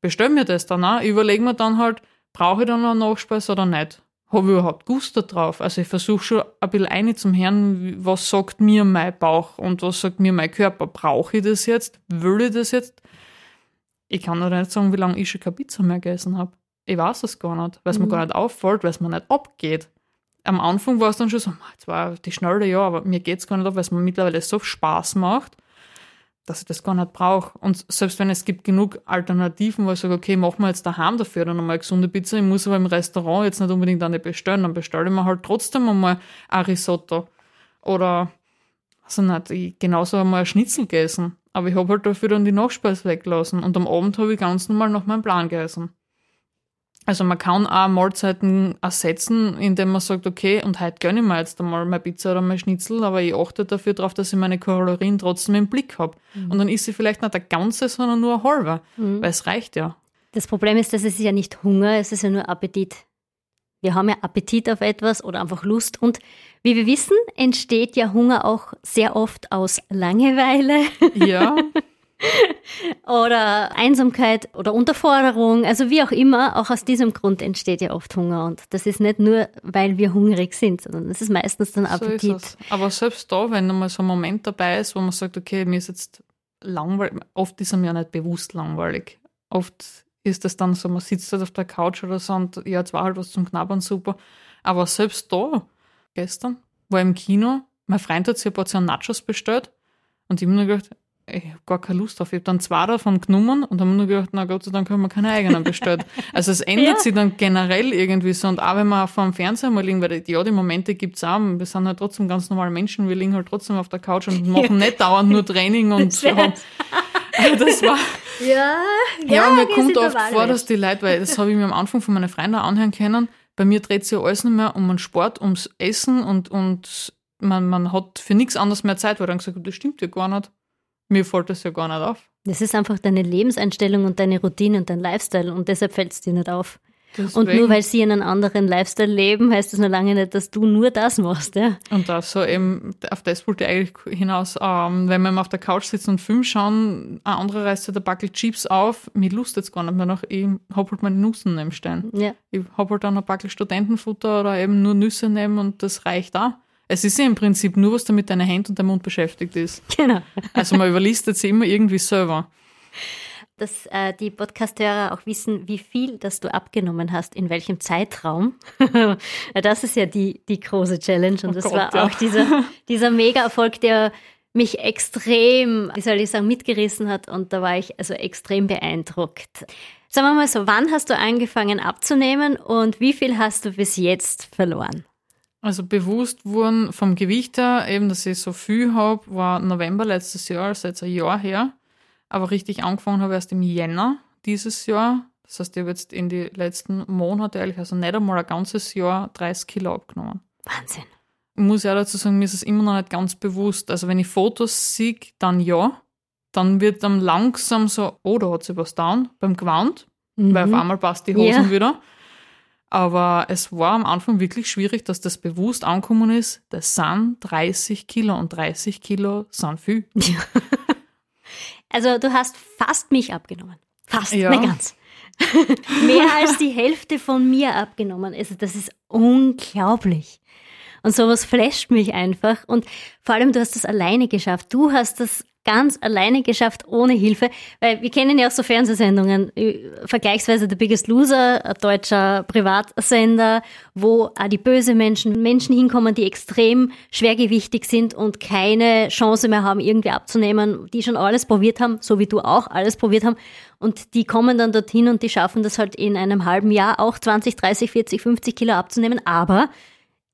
bestelle mir das dann auch, überlege mir dann halt, brauche ich dann noch eine Nachspeise oder nicht. Habe ich überhaupt Gusto drauf? Also ich versuche schon ein bisschen eine zum Herrn, was sagt mir mein Bauch und was sagt mir mein Körper? Brauche ich das jetzt? Will ich das jetzt? Ich kann doch nicht sagen, wie lange ich schon keine Pizza mehr gegessen habe ich weiß es gar nicht, weil es mhm. mir gar nicht auffällt, weil es mir nicht abgeht. Am Anfang war es dann schon so, jetzt war die Schnelle, ja, aber mir geht es gar nicht ab, weil es mir mittlerweile so Spaß macht, dass ich das gar nicht brauche. Und selbst wenn es gibt genug Alternativen, wo ich sage, okay, machen wir jetzt daheim dafür dann einmal gesunde Pizza, ich muss aber im Restaurant jetzt nicht unbedingt eine bestellen, dann bestelle ich mir halt trotzdem einmal ein Risotto. Oder, also nicht, ich genauso einmal ein Schnitzel gegessen. Aber ich habe halt dafür dann die Nachspeise weggelassen. Und am Abend habe ich ganz normal nach meinem Plan gegessen. Also man kann auch Mahlzeiten ersetzen, indem man sagt, okay, und heute gönne ich mir jetzt einmal meine Pizza oder mein Schnitzel, aber ich achte dafür darauf, dass ich meine Kalorien trotzdem im Blick habe. Mhm. Und dann ist sie vielleicht nicht der ganze, sondern nur ein halber, mhm. weil es reicht ja. Das Problem ist, dass es ja nicht Hunger, es ist ja nur Appetit. Wir haben ja Appetit auf etwas oder einfach Lust. Und wie wir wissen, entsteht ja Hunger auch sehr oft aus Langeweile. Ja. oder Einsamkeit oder Unterforderung, also wie auch immer, auch aus diesem Grund entsteht ja oft Hunger. Und das ist nicht nur, weil wir hungrig sind, sondern es ist meistens dann Appetit. So Aber selbst da, wenn mal so ein Moment dabei ist, wo man sagt, okay, mir ist jetzt langweilig, oft ist einem ja nicht bewusst langweilig. Oft ist es dann so, man sitzt halt auf der Couch oder so und ja, jetzt war halt was zum Knabbern super. Aber selbst da, gestern, war im Kino, mein Freund hat sich ein Portion Nachos bestellt und ich habe mir gedacht, ich habe gar keine Lust auf. Ich habe dann zwei davon genommen und haben nur gedacht, na Gott sei Dank haben wir keine eigenen bestellt. also es ändert ja. sich dann generell irgendwie so. Und auch wenn wir vor dem Fernseher mal liegen, weil ja, die Momente gibt es auch, wir sind halt trotzdem ganz normale Menschen, wir liegen halt trotzdem auf der Couch und machen ja. nicht dauernd nur Training und so. das war. Ja, ja, ja mir kommt oft vor, dass die Leute, weil das habe ich mir am Anfang von meinen Freunden anhören können, bei mir dreht sich ja alles nicht mehr um den Sport, ums Essen und, und man, man hat für nichts anderes mehr Zeit, weil dann gesagt, das stimmt ja gar nicht. Mir fällt das ja gar nicht auf. Das ist einfach deine Lebenseinstellung und deine Routine und dein Lifestyle und deshalb fällt es dir nicht auf. Deswegen. Und nur weil sie einen anderen Lifestyle leben, heißt das noch lange nicht, dass du nur das machst, ja. Und so eben, auf das wollte ich eigentlich hinaus, ähm, wenn wir auf der Couch sitzen und Film schauen, ein anderer reißt der Backel Chips auf, mir Lust jetzt gar nicht mehr noch, ich hab halt meine Nüsse neben stehen. Ja. Ich hab halt dann ein Backel Studentenfutter oder eben nur Nüsse nehmen und das reicht auch. Es ist ja im Prinzip nur, was da mit deiner Hand und deinem Mund beschäftigt ist. Genau. Also man überlistet sie immer irgendwie selber. Dass äh, die Podcasthörer auch wissen, wie viel, dass du abgenommen hast, in welchem Zeitraum. das ist ja die, die große Challenge und oh das Gott, war ja. auch dieser, dieser Mega-Erfolg, der mich extrem, wie soll ich sagen, mitgerissen hat und da war ich also extrem beeindruckt. Sagen wir mal so, wann hast du angefangen abzunehmen und wie viel hast du bis jetzt verloren? Also bewusst wurden vom Gewicht her, eben, dass ich so viel habe, war November letztes Jahr, also jetzt ein Jahr her. Aber richtig angefangen habe erst im Jänner dieses Jahr. Das heißt, ich habe jetzt in die letzten Monate, ehrlich, also nicht einmal ein ganzes Jahr 30 Kilo abgenommen. Wahnsinn. Ich muss ja dazu sagen, mir ist es immer noch nicht ganz bewusst. Also wenn ich Fotos sehe, dann ja. Dann wird dann langsam so, oh, da hat sich was down beim Gewand, mhm. weil auf einmal passt die Hosen ja. wieder. Aber es war am Anfang wirklich schwierig, dass das bewusst angekommen ist. Das sind 30 Kilo und 30 Kilo sind viel. Ja. Also du hast fast mich abgenommen. Fast, ja. nicht ganz. Mehr als die Hälfte von mir abgenommen. Also das ist unglaublich. Und sowas flasht mich einfach. Und vor allem, du hast das alleine geschafft. Du hast das ganz alleine geschafft, ohne Hilfe. Weil wir kennen ja auch so Fernsehsendungen, äh, vergleichsweise The Biggest Loser, ein deutscher Privatsender, wo auch die böse Menschen, Menschen hinkommen, die extrem schwergewichtig sind und keine Chance mehr haben, irgendwie abzunehmen, die schon alles probiert haben, so wie du auch alles probiert haben. Und die kommen dann dorthin und die schaffen das halt in einem halben Jahr auch 20, 30, 40, 50 Kilo abzunehmen. Aber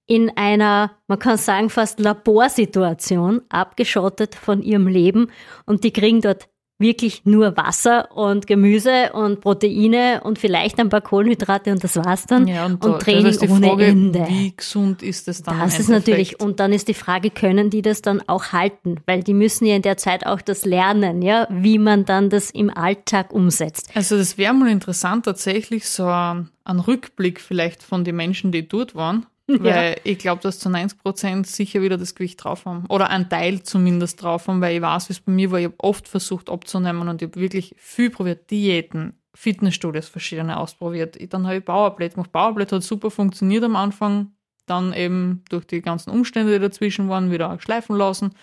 in einer, man kann sagen, fast Laborsituation, abgeschottet von ihrem Leben und die kriegen dort wirklich nur Wasser und Gemüse und Proteine und vielleicht ein paar Kohlenhydrate und das war's dann. Ja, und, und Training ohne Frage, Ende. Wie gesund ist das dann? Das ist natürlich, und dann ist die Frage, können die das dann auch halten? Weil die müssen ja in der Zeit auch das lernen, ja, wie man dann das im Alltag umsetzt. Also das wäre mal interessant, tatsächlich so ein, ein Rückblick vielleicht von den Menschen, die dort waren weil ja. ich glaube, dass zu 90 Prozent sicher wieder das Gewicht drauf haben. Oder ein Teil zumindest drauf haben, weil ich weiß, wie es bei mir war. Ich habe oft versucht abzunehmen und ich habe wirklich viel probiert. Diäten, Fitnessstudios, verschiedene ausprobiert. Ich, dann habe ich Powerplate gemacht. Powerplate hat super funktioniert am Anfang. Dann eben durch die ganzen Umstände, die dazwischen waren, wieder schleifen lassen.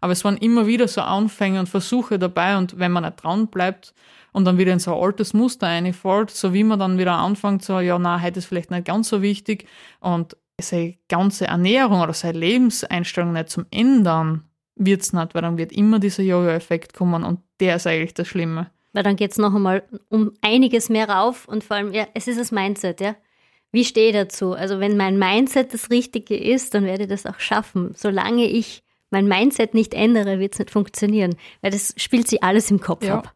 Aber es waren immer wieder so Anfänge und Versuche dabei. Und wenn man nicht dran bleibt, und dann wieder in so ein altes Muster reinfällt, so wie man dann wieder anfängt, so, ja, na, heute ist vielleicht nicht ganz so wichtig und seine ganze Ernährung oder seine Lebenseinstellung nicht zum Ändern, wird es nicht, weil dann wird immer dieser Jojo-Effekt kommen und der ist eigentlich das Schlimme. Weil dann geht es noch einmal um einiges mehr rauf und vor allem, ja, es ist das Mindset, ja. Wie stehe ich dazu? Also wenn mein Mindset das Richtige ist, dann werde ich das auch schaffen. Solange ich mein Mindset nicht ändere, wird es nicht funktionieren, weil das spielt sich alles im Kopf ja. ab.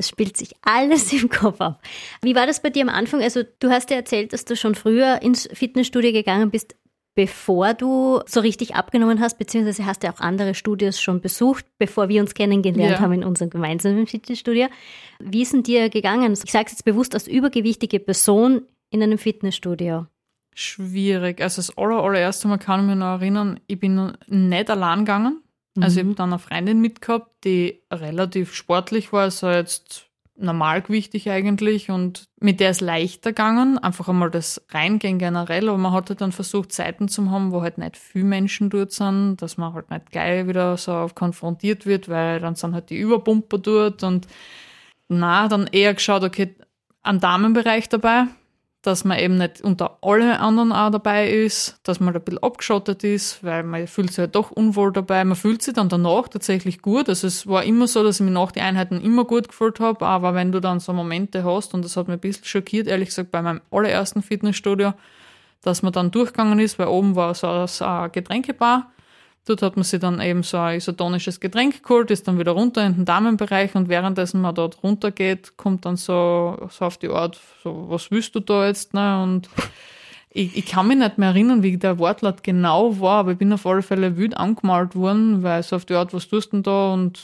Das spielt sich alles im Kopf ab. Wie war das bei dir am Anfang? Also du hast ja erzählt, dass du schon früher ins Fitnessstudio gegangen bist, bevor du so richtig abgenommen hast, beziehungsweise hast du ja auch andere Studios schon besucht, bevor wir uns kennengelernt ja. haben in unserem gemeinsamen Fitnessstudio. Wie ist denn dir gegangen? Ich sage es jetzt bewusst als übergewichtige Person in einem Fitnessstudio. Schwierig. Also das aller, allererste Mal kann ich mich noch erinnern, ich bin nicht allein gegangen. Also ich habe mhm. dann eine Freundin mitgehabt, die relativ sportlich war, also jetzt normalgewichtig eigentlich und mit der ist leichter gegangen, einfach einmal das Reingehen generell, aber man hat halt dann versucht, Zeiten zu haben, wo halt nicht viele Menschen dort sind, dass man halt nicht gleich wieder so konfrontiert wird, weil dann sind halt die Überpumper dort und na, dann eher geschaut, okay, am Damenbereich dabei, dass man eben nicht unter alle anderen auch dabei ist, dass man ein bisschen abgeschottet ist, weil man fühlt sich halt doch unwohl dabei. Man fühlt sich dann danach tatsächlich gut. Also es war immer so, dass ich mich nach den Einheiten immer gut gefühlt habe, aber wenn du dann so Momente hast, und das hat mich ein bisschen schockiert, ehrlich gesagt, bei meinem allerersten Fitnessstudio, dass man dann durchgegangen ist, weil oben war so eine Getränkebar Dort hat man sich dann eben so ein isotonisches Getränk geholt, ist dann wieder runter in den Damenbereich und währenddessen man dort runtergeht, kommt dann so, so auf die Art, so, was willst du da jetzt? Ne? Und ich, ich kann mich nicht mehr erinnern, wie der Wortlaut genau war, aber ich bin auf alle Fälle wütend angemalt worden, weil so auf die Art, was tust du denn da? Und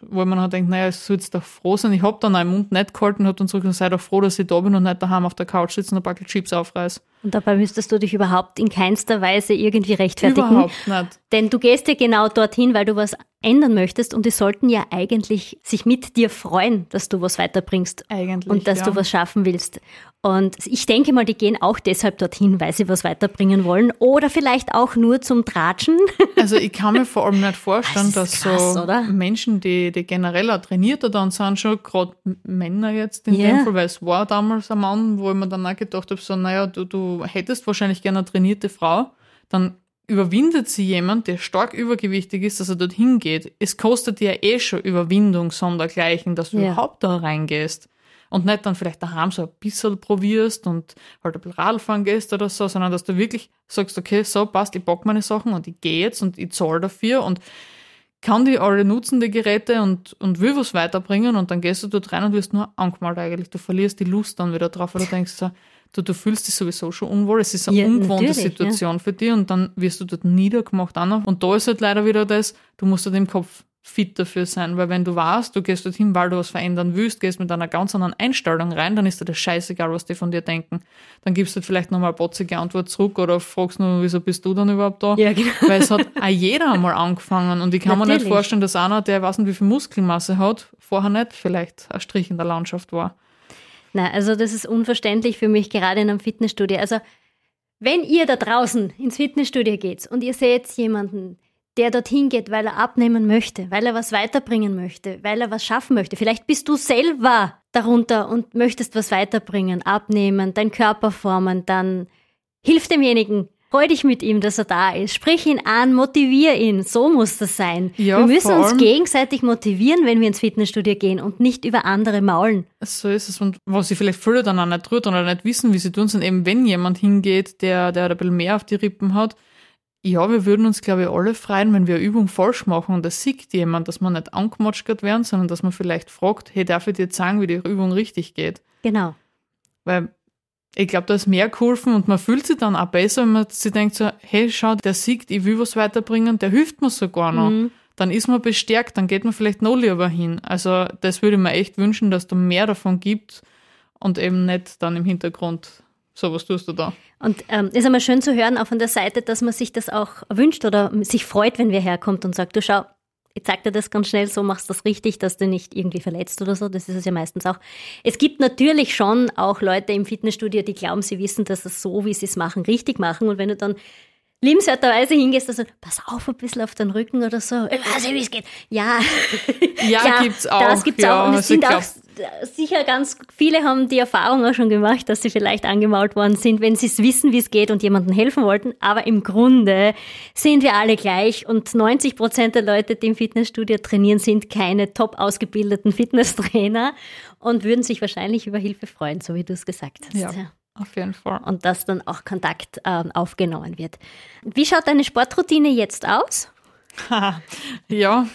wo man halt denkt, naja, es soll jetzt doch froh sein. Ich hab dann einen Mund nicht gehalten und hab dann zurück sei doch froh, dass ich da bin und nicht daheim auf der Couch sitze und ein Backel Chips aufreiß. Und dabei müsstest du dich überhaupt in keinster Weise irgendwie rechtfertigen. Überhaupt nicht. Denn du gehst ja genau dorthin, weil du was ändern möchtest und die sollten ja eigentlich sich mit dir freuen, dass du was weiterbringst. Eigentlich. Und dass ja. du was schaffen willst. Und ich denke mal, die gehen auch deshalb dorthin, weil sie was weiterbringen wollen oder vielleicht auch nur zum Tratschen. Also ich kann mir vor allem nicht vorstellen, das dass krass, so oder? Menschen, die, die generell auch trainierter dann sind, schon gerade Männer jetzt in yeah. dem Fall, weil es war damals ein Mann, wo ich mir dann auch gedacht habe, so, naja, du, du hättest wahrscheinlich gerne eine trainierte Frau, dann überwindet sie jemand, der stark übergewichtig ist, dass er dorthin geht. Es kostet dir eh schon Überwindung, sondergleichen, dass du yeah. überhaupt da reingehst und nicht dann vielleicht daheim so ein bisschen probierst und halt ein bisschen Radfahren gehst oder so, sondern dass du wirklich sagst, okay, so passt, ich pack meine Sachen und ich gehe jetzt und ich zahle dafür und kann die alle nutzen, die Geräte und, und will was weiterbringen und dann gehst du dort rein und wirst nur angemalt eigentlich. Du verlierst die Lust dann wieder drauf, weil du denkst so, du, du fühlst dich sowieso schon unwohl, es ist eine ja, ungewohnte Situation ja. für dich und dann wirst du dort niedergemacht auch noch. Und da ist halt leider wieder das, du musst halt im Kopf fit dafür sein, weil wenn du weißt, du gehst dorthin, weil du was verändern willst, gehst mit einer ganz anderen Einstellung rein, dann ist dir das scheißegal, was die von dir denken. Dann gibst du vielleicht nochmal eine botzige Antwort zurück oder fragst nur, wieso bist du dann überhaupt da? Ja, genau. Weil es hat auch jeder einmal angefangen und ich kann Natürlich. mir nicht vorstellen, dass einer, der weiß nicht, wie viel Muskelmasse hat, vorher nicht vielleicht ein Strich in der Landschaft war. Na, also das ist unverständlich für mich, gerade in einem Fitnessstudio. Also wenn ihr da draußen ins Fitnessstudio geht und ihr seht jemanden, der dorthin geht, weil er abnehmen möchte, weil er was weiterbringen möchte, weil er was schaffen möchte. Vielleicht bist du selber darunter und möchtest was weiterbringen, abnehmen, deinen Körper formen, dann hilf demjenigen, Freu dich mit ihm, dass er da ist. Sprich ihn an, motivier ihn. So muss das sein. Ja, wir müssen uns gegenseitig motivieren, wenn wir ins Fitnessstudio gehen und nicht über andere maulen. So ist es. Und was sie vielleicht früher dann auch nicht tut oder nicht wissen, wie sie tun, sind eben, wenn jemand hingeht, der, der ein bisschen mehr auf die Rippen hat, ja, wir würden uns, glaube ich, alle freuen, wenn wir eine Übung falsch machen und das sieht jemand, dass man nicht angemotschert werden, sondern dass man vielleicht fragt, hey, darf ich dir sagen, wie die Übung richtig geht? Genau. Weil ich glaube, da ist mehr geholfen und man fühlt sich dann auch besser, wenn man sich denkt so, hey, schau, der siegt, ich will was weiterbringen, der hilft mir sogar noch. Mhm. Dann ist man bestärkt, dann geht man vielleicht noch lieber hin. Also das würde ich mir echt wünschen, dass da mehr davon gibt und eben nicht dann im Hintergrund so, was tust du da? Und ähm, ist einmal schön zu hören, auch von der Seite, dass man sich das auch wünscht oder sich freut, wenn wer herkommt und sagt, du schau, ich zeig dir das ganz schnell, so machst du das richtig, dass du nicht irgendwie verletzt oder so. Das ist es ja meistens auch. Es gibt natürlich schon auch Leute im Fitnessstudio, die glauben, sie wissen, dass es so, wie sie es machen, richtig machen. Und wenn du dann liebenswerterweise hingehst, also pass auf ein bisschen auf den Rücken oder so. Ich weiß nicht, wie es geht. Ja, ja, ja gibt's auch. Das gibt's ja, auch. Und es sind auch sicher ganz viele haben die Erfahrung auch schon gemacht, dass sie vielleicht angemault worden sind, wenn sie es wissen, wie es geht und jemandem helfen wollten. Aber im Grunde sind wir alle gleich und 90 Prozent der Leute, die im Fitnessstudio trainieren, sind keine top ausgebildeten Fitnesstrainer und würden sich wahrscheinlich über Hilfe freuen, so wie du es gesagt hast. Ja. Auf jeden Fall. Und dass dann auch Kontakt äh, aufgenommen wird. Wie schaut deine Sportroutine jetzt aus? ja,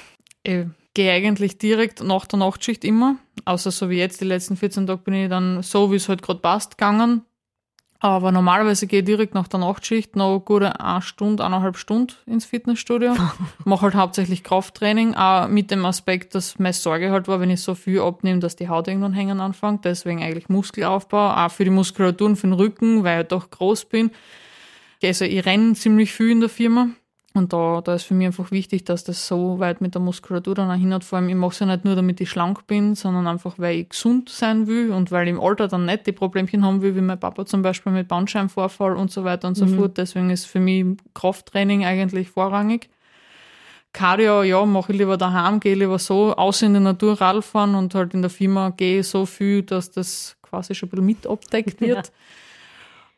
ich gehe eigentlich direkt nach der Nachtschicht immer. Außer so wie jetzt, die letzten 14 Tage bin ich dann so, wie es halt gerade passt, gegangen. Aber normalerweise gehe ich direkt nach der Nachtschicht noch gute eine Stunde, eineinhalb Stunden ins Fitnessstudio. Mache halt hauptsächlich Krafttraining, auch mit dem Aspekt, dass meine Sorge halt war, wenn ich so viel abnehme, dass die Haut irgendwann hängen anfängt. Deswegen eigentlich Muskelaufbau, auch für die Muskulatur und für den Rücken, weil ich doch groß bin. Also ich renne ziemlich viel in der Firma. Und da, da ist für mich einfach wichtig, dass das so weit mit der Muskulatur dann auch hinhaut. Vor allem, ich mache es ja nicht nur, damit ich schlank bin, sondern einfach, weil ich gesund sein will und weil ich im Alter dann nicht die Problemchen haben will, wie mein Papa zum Beispiel mit Bandscheibenvorfall und so weiter und so mhm. fort. Deswegen ist für mich Krafttraining eigentlich vorrangig. Cardio, ja, mache ich lieber daheim, gehe lieber so aus in die Natur Radfahren und halt in der Firma gehe so viel, dass das quasi schon ein bisschen mit abdeckt wird. Ja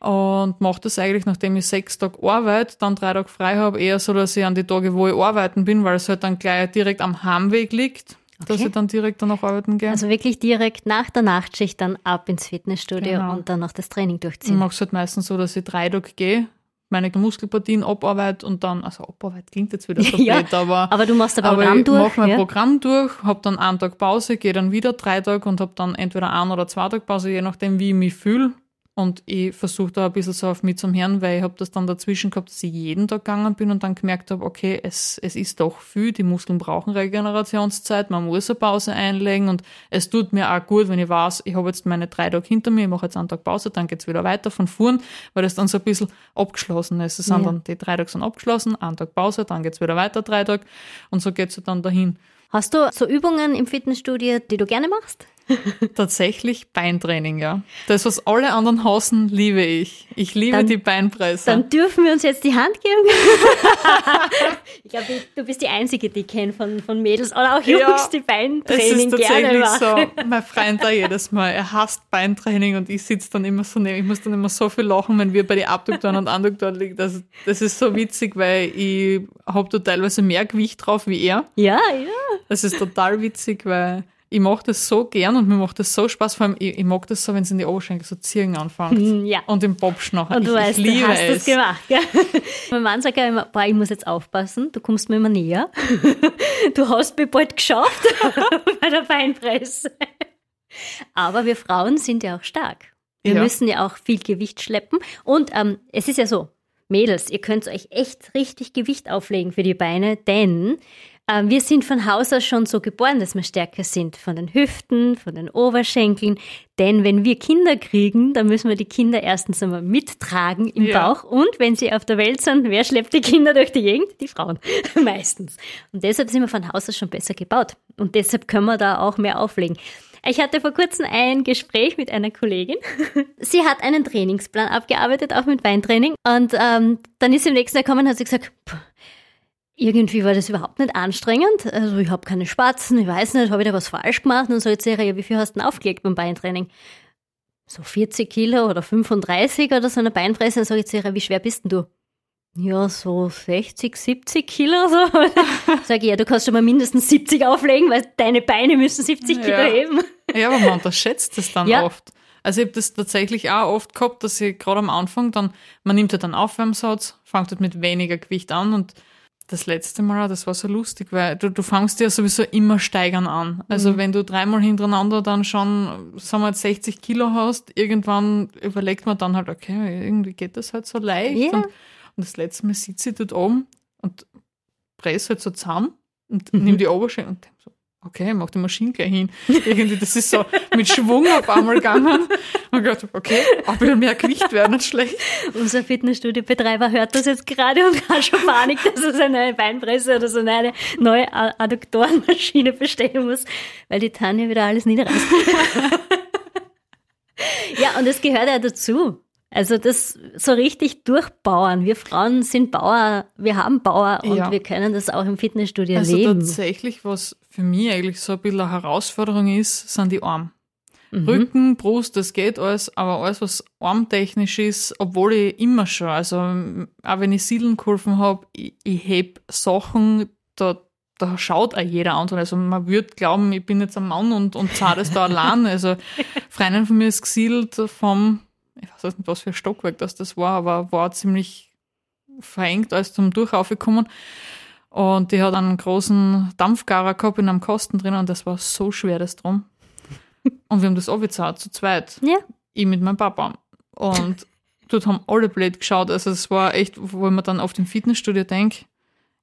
und mache das eigentlich, nachdem ich sechs Tage arbeite, dann drei Tage frei habe, eher so, dass ich an die Tage, wo ich arbeiten bin, weil es halt dann gleich direkt am Heimweg liegt, okay. dass ich dann direkt danach arbeiten gehe. Also wirklich direkt nach der Nachtschicht dann ab ins Fitnessstudio genau. und dann noch das Training durchziehen. Ich mache es halt meistens so, dass ich drei Tage gehe, meine Muskelpartien abarbeite und dann, also Abarbeit klingt jetzt wieder so ja, blöd, aber, aber du machst ein Programm durch. Ich mache mein ja. Programm durch, habe dann einen Tag Pause, gehe dann wieder drei Tage und habe dann entweder ein oder zwei Tage Pause, je nachdem, wie ich mich fühle. Und ich versuche da ein bisschen so auf mich zum Herrn, weil ich habe das dann dazwischen gehabt, dass ich jeden Tag gegangen bin und dann gemerkt habe, okay, es, es ist doch viel, die Muskeln brauchen Regenerationszeit, man muss eine Pause einlegen und es tut mir auch gut, wenn ich weiß, ich habe jetzt meine drei Tage hinter mir, ich mache jetzt einen Tag Pause, dann geht's wieder weiter von vorn, weil das dann so ein bisschen abgeschlossen ist. Es sind ja. dann die drei Tage sind abgeschlossen, einen Tag Pause, dann geht's wieder weiter drei Tage und so geht's dann dahin. Hast du so Übungen im Fitnessstudio, die du gerne machst? Tatsächlich Beintraining, ja. Das, was alle anderen hassen, liebe ich. Ich liebe dann, die Beinpresse. Dann dürfen wir uns jetzt die Hand geben. ich glaube, du bist die Einzige, die kennt von, von Mädels oder auch Jungs, ja, die Beintraining gerne machen. so. Mein Freund da jedes Mal, er hasst Beintraining und ich sitze dann immer so neben, ich muss dann immer so viel lachen, wenn wir bei den Abduktoren und Adduktoren liegen. Das, das ist so witzig, weil ich habe da teilweise mehr Gewicht drauf wie er. Ja, ja. Das ist total witzig, weil ich mache das so gern und mir macht das so Spaß. Vor allem, ich, ich mag das so, wenn es in die Oberschenkel so ziehen anfängt. Hm, ja. Und im Bobsch nachher. Und du ich, weißt, ich liebe du hast es. das gemacht. Ja. mein Mann sagt ja immer, boah, ich muss jetzt aufpassen, du kommst mir immer näher. du hast mich bald geschafft bei der Beinpresse. Aber wir Frauen sind ja auch stark. Wir ja. müssen ja auch viel Gewicht schleppen. Und ähm, es ist ja so, Mädels, ihr könnt euch echt richtig Gewicht auflegen für die Beine, denn wir sind von Haus aus schon so geboren, dass wir stärker sind. Von den Hüften, von den Oberschenkeln. Denn wenn wir Kinder kriegen, dann müssen wir die Kinder erstens einmal mittragen im ja. Bauch. Und wenn sie auf der Welt sind, wer schleppt die Kinder durch die Gegend? Die Frauen. Meistens. Und deshalb sind wir von Haus aus schon besser gebaut. Und deshalb können wir da auch mehr auflegen. Ich hatte vor kurzem ein Gespräch mit einer Kollegin. Sie hat einen Trainingsplan abgearbeitet, auch mit Weintraining. Und ähm, dann ist sie im nächsten Jahr gekommen und hat sie gesagt, irgendwie war das überhaupt nicht anstrengend. Also ich habe keine Spatzen, ich weiß nicht, habe ich da was falsch gemacht? Und dann sagt sie, ja, wie viel hast du denn aufgelegt beim Beintraining? So 40 Kilo oder 35 oder so eine Beinpresse. Dann sage ich zu ihr, wie schwer bist denn du? Ja, so 60, 70 Kilo so. Sag ich, ja, du kannst schon mal mindestens 70 auflegen, weil deine Beine müssen 70 Kilo Ja. heben. Ja, aber man unterschätzt das dann Ja. oft. Also ich habe das tatsächlich auch oft gehabt, dass ich gerade am Anfang dann, man nimmt ja dann Aufwärmsatz, fängt halt mit weniger Gewicht an und das letzte Mal, auch, das war so lustig, weil du, du fängst ja sowieso immer steigern an. Also wenn du dreimal hintereinander dann schon, sagen wir jetzt 60 Kilo hast, irgendwann überlegt man dann halt, okay, irgendwie geht das halt so leicht. Ja. Und, und das letzte Mal sitze ich dort oben und presse halt so zusammen und nimm die Oberschenkel und denk so, okay, mach die Maschine gleich hin. Irgendwie, das ist so mit Schwung auf einmal gegangen. Und ich dachte, okay, ein bisschen mehr Gewicht wäre nicht schlecht. Unser Fitnessstudio-Betreiber hört das jetzt gerade und hat schon Panik, dass er seine neue Beinpresse oder so eine neue Adduktorenmaschine bestellen muss, weil die Tanja wieder alles niederreißt. ja, und es gehört ja dazu. Also das so richtig durchbauern. Wir Frauen sind Bauer, wir haben Bauer und Ja. wir können das auch im Fitnessstudio Also leben. tatsächlich, was für mich eigentlich so ein bisschen eine Herausforderung ist, sind die Arme. Mhm. Rücken, Brust, das geht alles, aber alles, was armtechnisch ist, obwohl ich immer schon, also auch wenn ich Siedelnkurven habe, ich, ich heb Sachen, da, da schaut auch jeder an. Also man würde glauben, ich bin jetzt ein Mann und, und zahle das da allein. Also Freundin von mir ist gesiedelt vom, ich weiß nicht, was für ein Stockwerk das, das war, aber war ziemlich verengt als zum Durchlaufen gekommen. Und die hat einen großen Dampfgarer gehabt in einem Kasten drin und das war so schwer, das drum. Und wir haben das abgezahlt, zu zweit. Ja. Ich mit meinem Papa. Und dort haben alle blöd geschaut. Also es war echt, wo mir dann auf dem Fitnessstudio denke,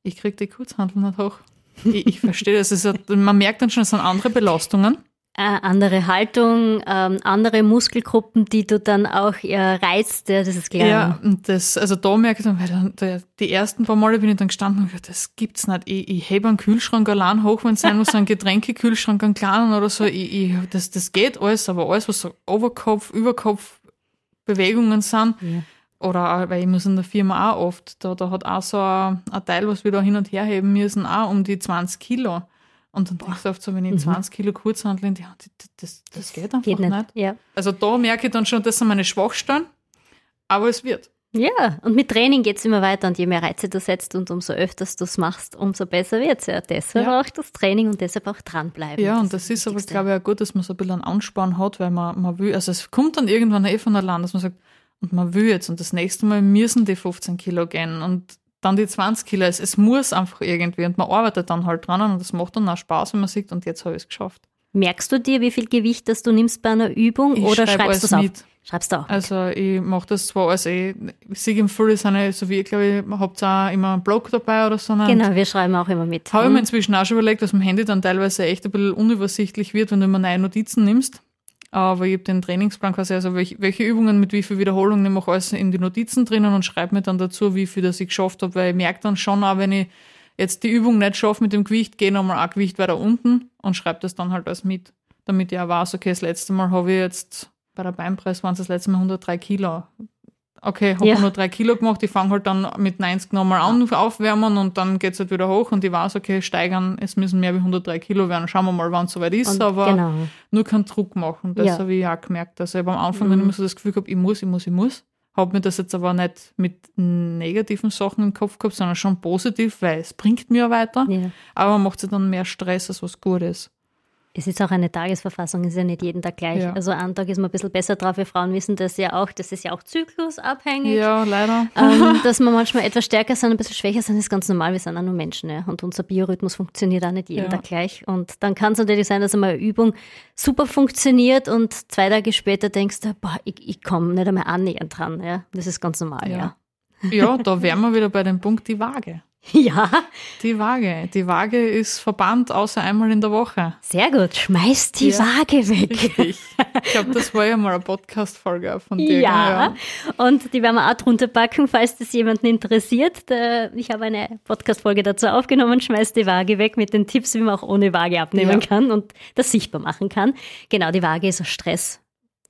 ich krieg die Kurzhandel nicht hoch. Ich, ich verstehe das. Es ist, man merkt dann schon, es sind andere Belastungen. Äh, andere Haltung, ähm, andere Muskelgruppen, die du dann auch äh, reizt, ja, das ist klar. Ja, und das, also da merke ich dann, weil dann, der, die ersten paar Male bin ich dann gestanden und gedacht, das gibt's nicht. Ich, ich hebe einen Kühlschrank allein hoch, wenn es sein muss, einen Getränkekühlschrank, einen kleinen oder so. Ich, ich, das, das geht alles, aber alles, was so Oberkopf, Überkopf Bewegungen sind, Ja. oder weil ich muss in der Firma auch oft, da, da hat auch so ein, ein Teil, was wir da hin und her heben müssen, auch um die 20 Kilo. Und dann denkst du oft so, wenn ich 20 Kilo Kurzhandel in die Hand, das, das, das geht einfach Mhm. Geht nicht. nicht. Ja. Also da merke ich dann schon, das sind meine Schwachstellen, aber es wird. ja, und mit Training geht's immer weiter und je mehr Reize du setzt und umso öfters du es machst, umso besser wird's ja. Deshalb Ja. auch das Training und deshalb auch dranbleiben. Ja, und das ist aber, Wichtigste. glaube ich, auch gut, dass man so ein bisschen einen Anspann hat, weil man, man will, also es kommt dann irgendwann eh von allein, dass man sagt, und man will jetzt und das nächste Mal müssen die 15 Kilo gehen und dann die 20 Kilo. Es, es muss einfach irgendwie und man arbeitet dann halt dran und das macht dann auch Spaß, wenn man sieht und jetzt habe ich es geschafft. Merkst du dir, wie viel Gewicht das du nimmst bei einer Übung Ich oder schreib schreibst du es auf? mit. Schreibst du auch. Also ich mache das zwar als eh, ich sehe im Full ist eine, so wie ich glaube, ich habt auch immer einen Blog dabei oder so. genau, wir schreiben auch immer mit. Habe ich mir Hm? inzwischen auch schon überlegt, dass mein Handy dann teilweise echt ein bisschen unübersichtlich wird, wenn du immer neue Notizen nimmst. Aber ich habe den Trainingsplan quasi, also welche, welche Übungen mit wie viel Wiederholungen, ich mache alles in die Notizen drinnen und schreibe mir dann dazu, wie viel das ich geschafft habe, weil ich merke dann schon auch, wenn ich jetzt die Übung nicht schaffe mit dem Gewicht, gehe nochmal ein Gewicht weiter unten und schreibe das dann halt alles mit, damit ich auch weiß, okay, das letzte Mal habe ich jetzt, bei der Beinpress waren es das letzte Mal 103 Kilo. Okay, habe Ja. 103 Kilo gemacht, ich fange halt dann mit 90 nochmal an, aufwärmen und dann geht's halt wieder hoch und ich weiß, okay, steigern, es müssen mehr wie 103 Kilo werden. Schauen wir mal, wann es soweit ist, Und aber genau. nur keinen Druck machen. Das Ja. habe ich auch gemerkt. Also ich habe am Anfang Mhm. immer so das Gefühl gehabt, ich muss, ich muss, ich muss. Habe mir das jetzt aber nicht mit negativen Sachen im Kopf gehabt, sondern schon positiv, weil es bringt mir weiter. Ja. Aber man macht sich dann mehr Stress, als was gut ist. Es ist auch eine Tagesverfassung, ist ja nicht jeden Tag gleich. Ja. Also einen Tag ist man ein bisschen besser drauf. Wir Frauen wissen das ja auch, das ist ja auch zyklusabhängig. Ja, leider. Ähm, dass wir manchmal etwas stärker sind, ein bisschen schwächer sind, ist ganz normal. Wir sind auch nur Menschen. Ja. Und unser Biorhythmus funktioniert auch nicht jeden Ja. Tag gleich. Und dann kann es natürlich sein, dass einmal eine Übung super funktioniert und zwei Tage später denkst du, boah, ich, ich komme nicht einmal annähernd dran. Ja. Das ist ganz normal, ja. Ja. Ja, da wären wir wieder bei dem Punkt, die Waage. Ja, Die Waage. Die Waage ist verbannt, außer einmal in der Woche. sehr gut. Schmeiß die Ja. Waage weg. Richtig. Ich glaube, das war ja mal eine Podcast-Folge von dir. Ja, gell? und die werden wir auch drunter packen, falls das jemanden interessiert. Ich habe eine Podcast-Folge dazu aufgenommen, schmeiß die Waage weg mit den Tipps, wie man auch ohne Waage abnehmen Ja. kann und das sichtbar machen kann. Genau, die Waage ist ein Stress.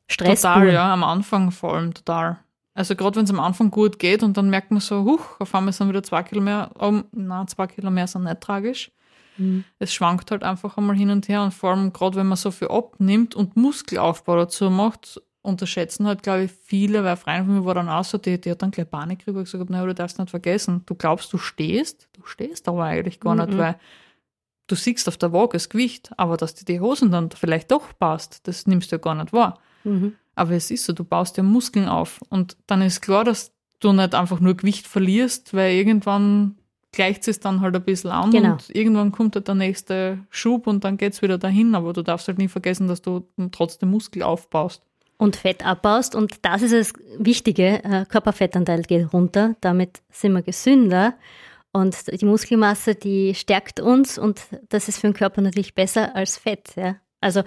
Stress Total, ja. Am Anfang vor allem total. Also gerade wenn es am Anfang gut geht und dann merkt man so, huch, auf einmal sind wieder zwei Kilo mehr, um, nein, zwei Kilo mehr sind nicht tragisch. Mhm. Es schwankt halt einfach einmal hin und her und vor allem gerade wenn man so viel abnimmt und Muskelaufbau dazu macht, unterschätzen halt, glaube ich, viele, weil eine Freundin von mir war dann auch so, die, die hat dann gleich Panik gekriegt und gesagt, naja, du darfst nicht vergessen, du glaubst, du stehst, du stehst aber eigentlich gar mhm. nicht, weil du siehst auf der Waage das Gewicht, aber dass dir die Hosen dann vielleicht doch passt, das nimmst du ja gar nicht wahr. Mhm. Aber es ist so, du baust ja Muskeln auf. Und dann ist klar, dass du nicht einfach nur Gewicht verlierst, weil irgendwann gleicht es dann halt ein bisschen an genau. und irgendwann kommt halt der nächste Schub und dann geht es wieder dahin. Aber du darfst halt nie vergessen, dass du trotzdem Muskel aufbaust. Und Fett abbaust und das ist das Wichtige. Äh, Körperfettanteil geht runter, damit sind wir gesünder. Und die Muskelmasse, die stärkt uns und das ist für den Körper natürlich besser als Fett. Ja? Also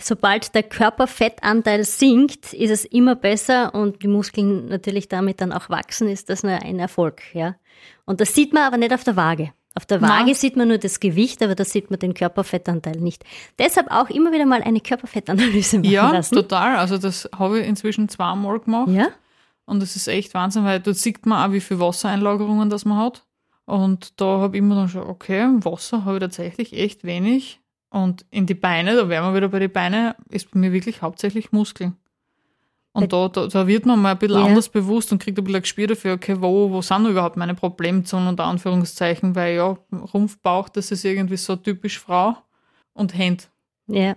sobald der Körperfettanteil sinkt, ist es immer besser und die Muskeln natürlich damit dann auch wachsen, ist das nur ein Erfolg. Ja? Und das sieht man aber nicht auf der Waage. Auf der Waage Na. sieht man nur das Gewicht, aber da sieht man den Körperfettanteil nicht. Deshalb auch immer wieder mal eine Körperfettanalyse machen ja, lassen. Ja, total. Also das habe ich inzwischen zweimal gemacht. Ja. Und das ist echt Wahnsinn, weil dort sieht man auch, wie viel Wassereinlagerungen das man hat. Und da habe ich immer dann schon, okay, Wasser habe ich tatsächlich echt wenig. Und in die Beine, da wären wir wieder bei den Beinen, ist bei mir wirklich hauptsächlich Muskeln. Und da, da, da, wird man mal ein bisschen ja. anders bewusst und kriegt ein bisschen ein Gespür dafür, okay, wo, wo sind überhaupt meine Problemzonen unter Anführungszeichen, weil ja, Rumpfbauch, das ist irgendwie so typisch Frau und Hände. Ja.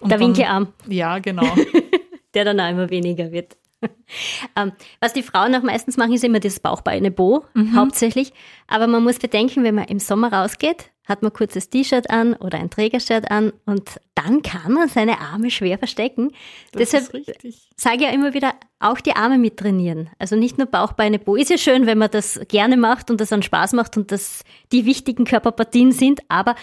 Und der Winkelarm. Ja, genau. Der dann auch immer weniger wird. ähm, was die Frauen auch meistens machen, ist immer das Bauchbeine-Bo, mhm. hauptsächlich. Aber man muss bedenken, wenn man im Sommer rausgeht, hat man kurzes T-Shirt an oder ein Trägershirt an und dann kann man seine Arme schwer verstecken. Das Deshalb sage ich ja immer wieder, auch die Arme mit trainieren. Also nicht nur Bauchbeine, Po. Ist ja schön, wenn man das gerne macht und das dann Spaß macht und das die wichtigen Körperpartien sind, aber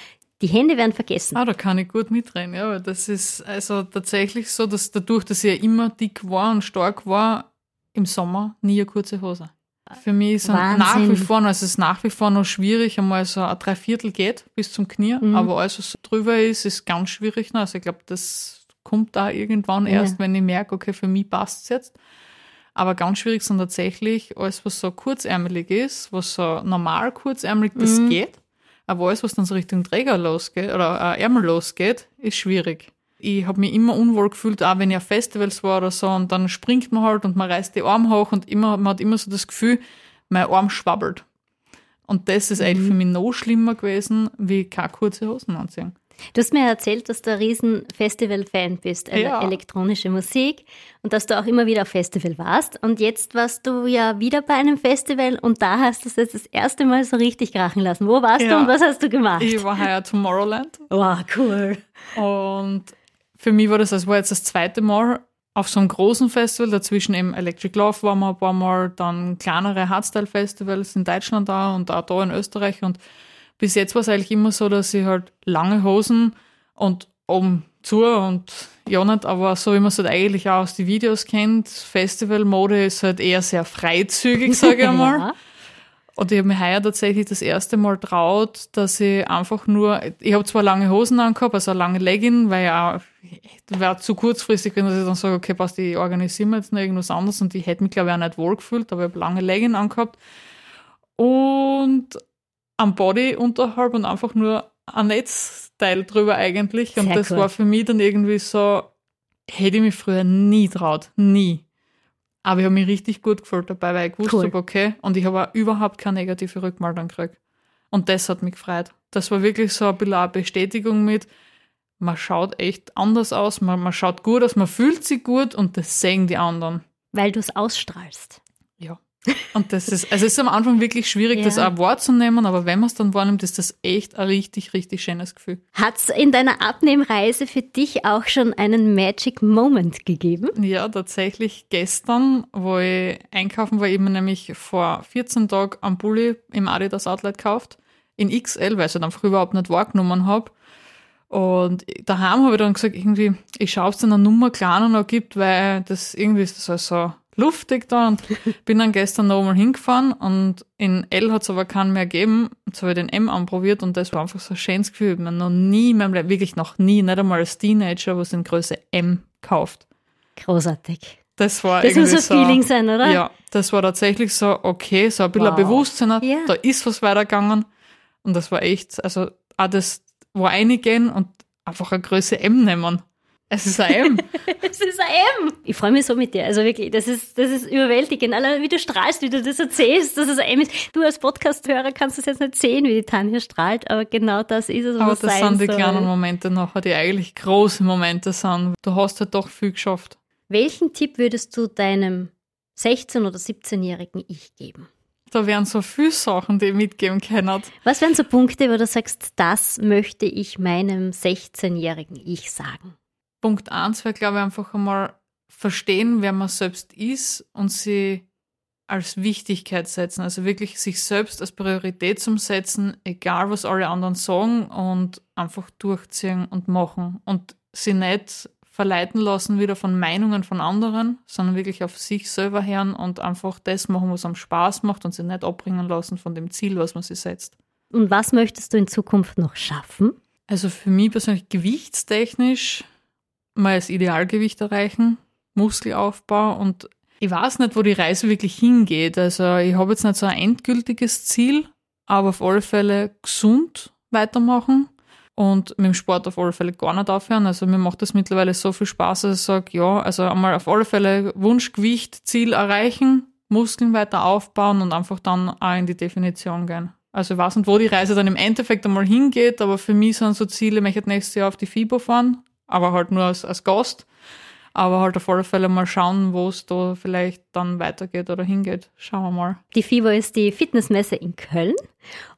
die Hände werden vergessen. Ah, da kann ich gut mitreden, ja. Das ist also tatsächlich so, dass dadurch, dass ich ja immer dick war und stark war, im Sommer nie eine kurze Hose. Für mich ist nach wie vor, also es ist nach wie vor noch schwierig, einmal so ein Dreiviertel geht bis zum Knie, mhm. aber alles, was drüber ist, ist ganz schwierig. Also ich glaube, das kommt da irgendwann ja. erst, wenn ich merke, okay, für mich passt es jetzt. Aber ganz schwierig sind tatsächlich alles, was so kurzärmelig ist, was so normal kurzärmelig, das mhm. geht. Aber alles, was dann so Richtung Träger losgeht oder äh, Ärmel losgeht, ist schwierig. Ich habe mich immer unwohl gefühlt, auch wenn ich auf Festivals war oder so, und dann springt man halt und man reißt die Arme hoch und immer, man hat immer so das Gefühl, mein Arm schwabbelt. Und das ist mhm. eigentlich für mich noch schlimmer gewesen, wie keine kurze Hosen anziehen. Du hast mir erzählt, dass du ein riesen Festival-Fan bist, also ja. elektronische Musik und dass du auch immer wieder auf Festival warst. Und jetzt warst du ja wieder bei einem Festival und da hast du es jetzt das erste Mal so richtig krachen lassen. Wo warst ja. du und was hast du gemacht? Ich war heuer Tomorrowland. Wow, cool. Und für mich war das, das war jetzt das zweite Mal auf so einem großen Festival, dazwischen eben Electric Love waren wir ein paar Mal, dann kleinere Hardstyle-Festivals in Deutschland da und auch da in Österreich und bis jetzt war es eigentlich immer so, dass ich halt lange Hosen und oben zu und ja nicht, aber so wie man es halt eigentlich auch aus den Videos kennt, Festivalmode ist halt eher sehr freizügig, sage ich einmal. ja. Und ich habe mich heuer tatsächlich das erste Mal traut, dass ich einfach nur, ich habe zwar lange Hosen angehabt, also eine lange Legging, weil ja, wäre zu kurzfristig, wenn ich dann sage, okay, passt, ich organisiere mir jetzt noch irgendwas anderes und ich hätte mich, glaube ich, auch nicht wohlgefühlt, aber ich habe lange Legging angehabt. Und am Body unterhalb und einfach nur ein Netzteil drüber eigentlich. Und Sehr das cool. war für mich dann irgendwie so, hätte ich mich früher nie traut. Nie. Aber ich habe mich richtig gut gefühlt dabei, weil ich gewusst cool. habe, okay. Und ich habe auch überhaupt keine negative Rückmeldung gekriegt. Und das hat mich gefreut. Das war wirklich so ein bisschen eine Bestätigung mit, man schaut echt anders aus, man, man schaut gut aus, man fühlt sich gut und das sehen die anderen. Weil du es ausstrahlst. Ja. Und das ist, also es ist am Anfang wirklich schwierig, ja. das auch wahrzunehmen, aber wenn man es dann wahrnimmt, ist das echt ein richtig, richtig schönes Gefühl. Hat es in deiner Abnehmreise für dich auch schon einen Magic Moment gegeben? Ja, tatsächlich gestern, wo ich einkaufen war, eben nämlich vor 14 Tagen am Bulli im Adidas Outlet gekauft, in XL, weil ich es einfach überhaupt nicht wahrgenommen habe. Und daheim habe ich dann gesagt, irgendwie, ich schaue, ob es dann eine Nummer kleiner noch gibt, weil das irgendwie ist das also luftig da und bin dann gestern noch mal hingefahren und in L hat es aber keinen mehr gegeben. Jetzt habe ich den M anprobiert und das war einfach so ein schönes Gefühl. Ich habe noch nie in meinem Leben, wirklich noch nie, nicht einmal als Teenager, was in Größe M kauft. Großartig. Das war Das irgendwie muss so. ein Feeling sein, oder? Ja, das war tatsächlich so, okay, so ein bisschen Wow. ein Bewusstsein, Ja. da ist was weitergegangen. Und das war echt, also auch das, wo reingehen und einfach eine Größe M nehmen. Es ist ein M. Es ist ein M. Ich freue mich so mit dir. Also wirklich, das ist, das ist überwältigend. Allein wie du strahlst, wie du das erzählst, dass es ein M ist. Du als Podcast-Hörer kannst es jetzt nicht sehen, wie die Tanja strahlt, aber genau das ist es, was Aber das sein sind die soll. kleinen Momente nachher, die eigentlich große Momente sind. Du hast halt doch viel geschafft. Welchen Tipp würdest du deinem 16- oder 17-jährigen Ich geben? Da wären so viele Sachen, die ich mitgeben können. Was wären so Punkte, wo du sagst, das möchte ich meinem 16-jährigen Ich sagen? Punkt eins wäre, glaube ich, einfach einmal verstehen, wer man selbst ist und sie als Wichtigkeit setzen. Also wirklich sich selbst als Priorität zum Setzen, egal was alle anderen sagen und einfach durchziehen und machen und sie nicht verleiten lassen wieder von Meinungen von anderen, sondern wirklich auf sich selber hören und einfach das machen, was am Spaß macht und sie nicht abbringen lassen von dem Ziel, was man sich setzt. Und was möchtest du in Zukunft noch schaffen? Also für mich persönlich gewichtstechnisch mal das Idealgewicht erreichen, Muskelaufbau und ich weiß nicht, wo die Reise wirklich hingeht. Also ich habe jetzt nicht so ein endgültiges Ziel, aber auf alle Fälle gesund weitermachen und mit dem Sport auf alle Fälle gar nicht aufhören. Also mir macht das mittlerweile so viel Spaß, dass ich sage, ja, also einmal auf alle Fälle Wunschgewicht, Ziel erreichen, Muskeln weiter aufbauen und einfach dann auch in die Definition gehen. Also ich weiß nicht, wo die Reise dann im Endeffekt einmal hingeht, aber für mich sind so Ziele, ich möchte nächstes Jahr auf die FIBO fahren, aber halt nur als, als Gast. Aber halt auf alle Fälle mal schauen, wo es da vielleicht dann weitergeht oder hingeht. Schauen wir mal. Die FIBO ist die Fitnessmesse in Köln.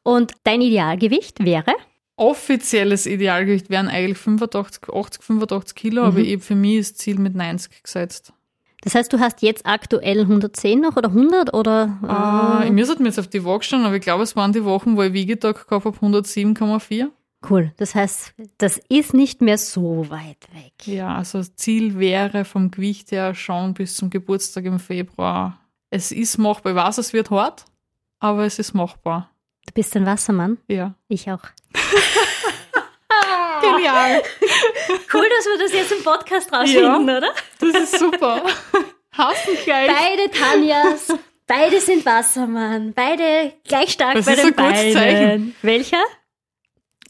Und dein Idealgewicht wäre? Offizielles Idealgewicht wären eigentlich 85, 80, 85 Kilo, aber ich, für mich ist Ziel mit 90 gesetzt. Das heißt, du hast jetzt aktuell 110 noch oder 100 oder? Ah, ich müsste mir jetzt auf die Waage stellen, aber ich glaube, es waren die Wochen, wo ich Wiegetag gehabt habe, 107,4. Cool. Das heißt, das ist nicht mehr so weit weg. Ja, also das Ziel wäre vom Gewicht her schon bis zum Geburtstag im Februar. Es ist machbar. Ich weiß, es wird hart, aber es ist machbar. Du bist ein Wassermann. Ja. Ich auch. Genial. Cool, dass wir das jetzt im Podcast rausfinden, oder? Das ist super. Hast du gleich. Beide Tanjas, beide sind Wassermann, beide gleich stark Das bei ist den ein gutes Beinen. Zeichen. Welcher?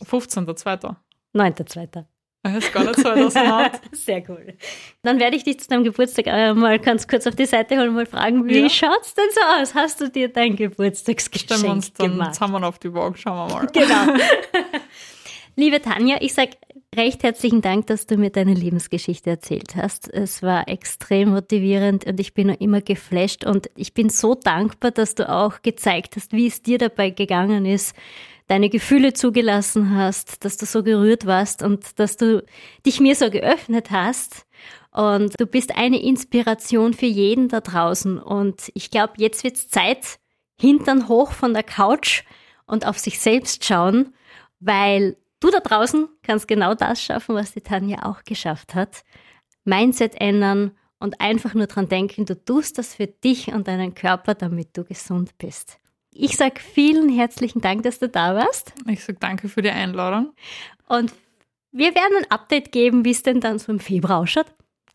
15.2. 9.2. Er ist gar nicht so auseinander. Sehr cool. Dann werde ich dich zu deinem Geburtstag äh, mal ganz kurz auf die Seite holen und mal fragen, wie Ja. schaut's denn so aus? Hast du dir dein Geburtstagsgeschenk wir uns dann gemacht? zusammen auf die Waage, schauen wir mal. Genau. Liebe Tanja, ich sage recht herzlichen Dank, dass du mir deine Lebensgeschichte erzählt hast. Es war extrem motivierend und ich bin noch immer geflasht und ich bin so dankbar, dass du auch gezeigt hast, wie es dir dabei gegangen ist, deine Gefühle zugelassen hast, dass du so gerührt warst und dass du dich mir so geöffnet hast. Und du bist eine Inspiration für jeden da draußen. Und ich glaube, jetzt wird's Zeit, Hintern hoch von der Couch und auf sich selbst schauen, weil du da draußen kannst genau das schaffen, was die Tanja auch geschafft hat. Mindset ändern und einfach nur dran denken, du tust das für dich und deinen Körper, damit du gesund bist. Ich sage vielen herzlichen Dank, dass du da warst. Ich sage danke für die Einladung. Und wir werden ein Update geben, wie es denn dann so im Februar ausschaut.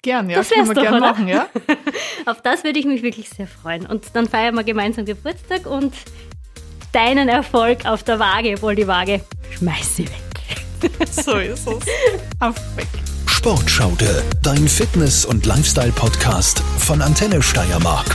Gern, ja. Das können wir wär's doch, machen, ja. Auf das würde ich mich wirklich sehr freuen. Und dann feiern wir gemeinsam Geburtstag und deinen Erfolg auf der Waage, obwohl die Waage schmeiß sie weg. So ist es. Auf weg. Sportschaude, dein Fitness- und Lifestyle-Podcast von Antenne Steiermark.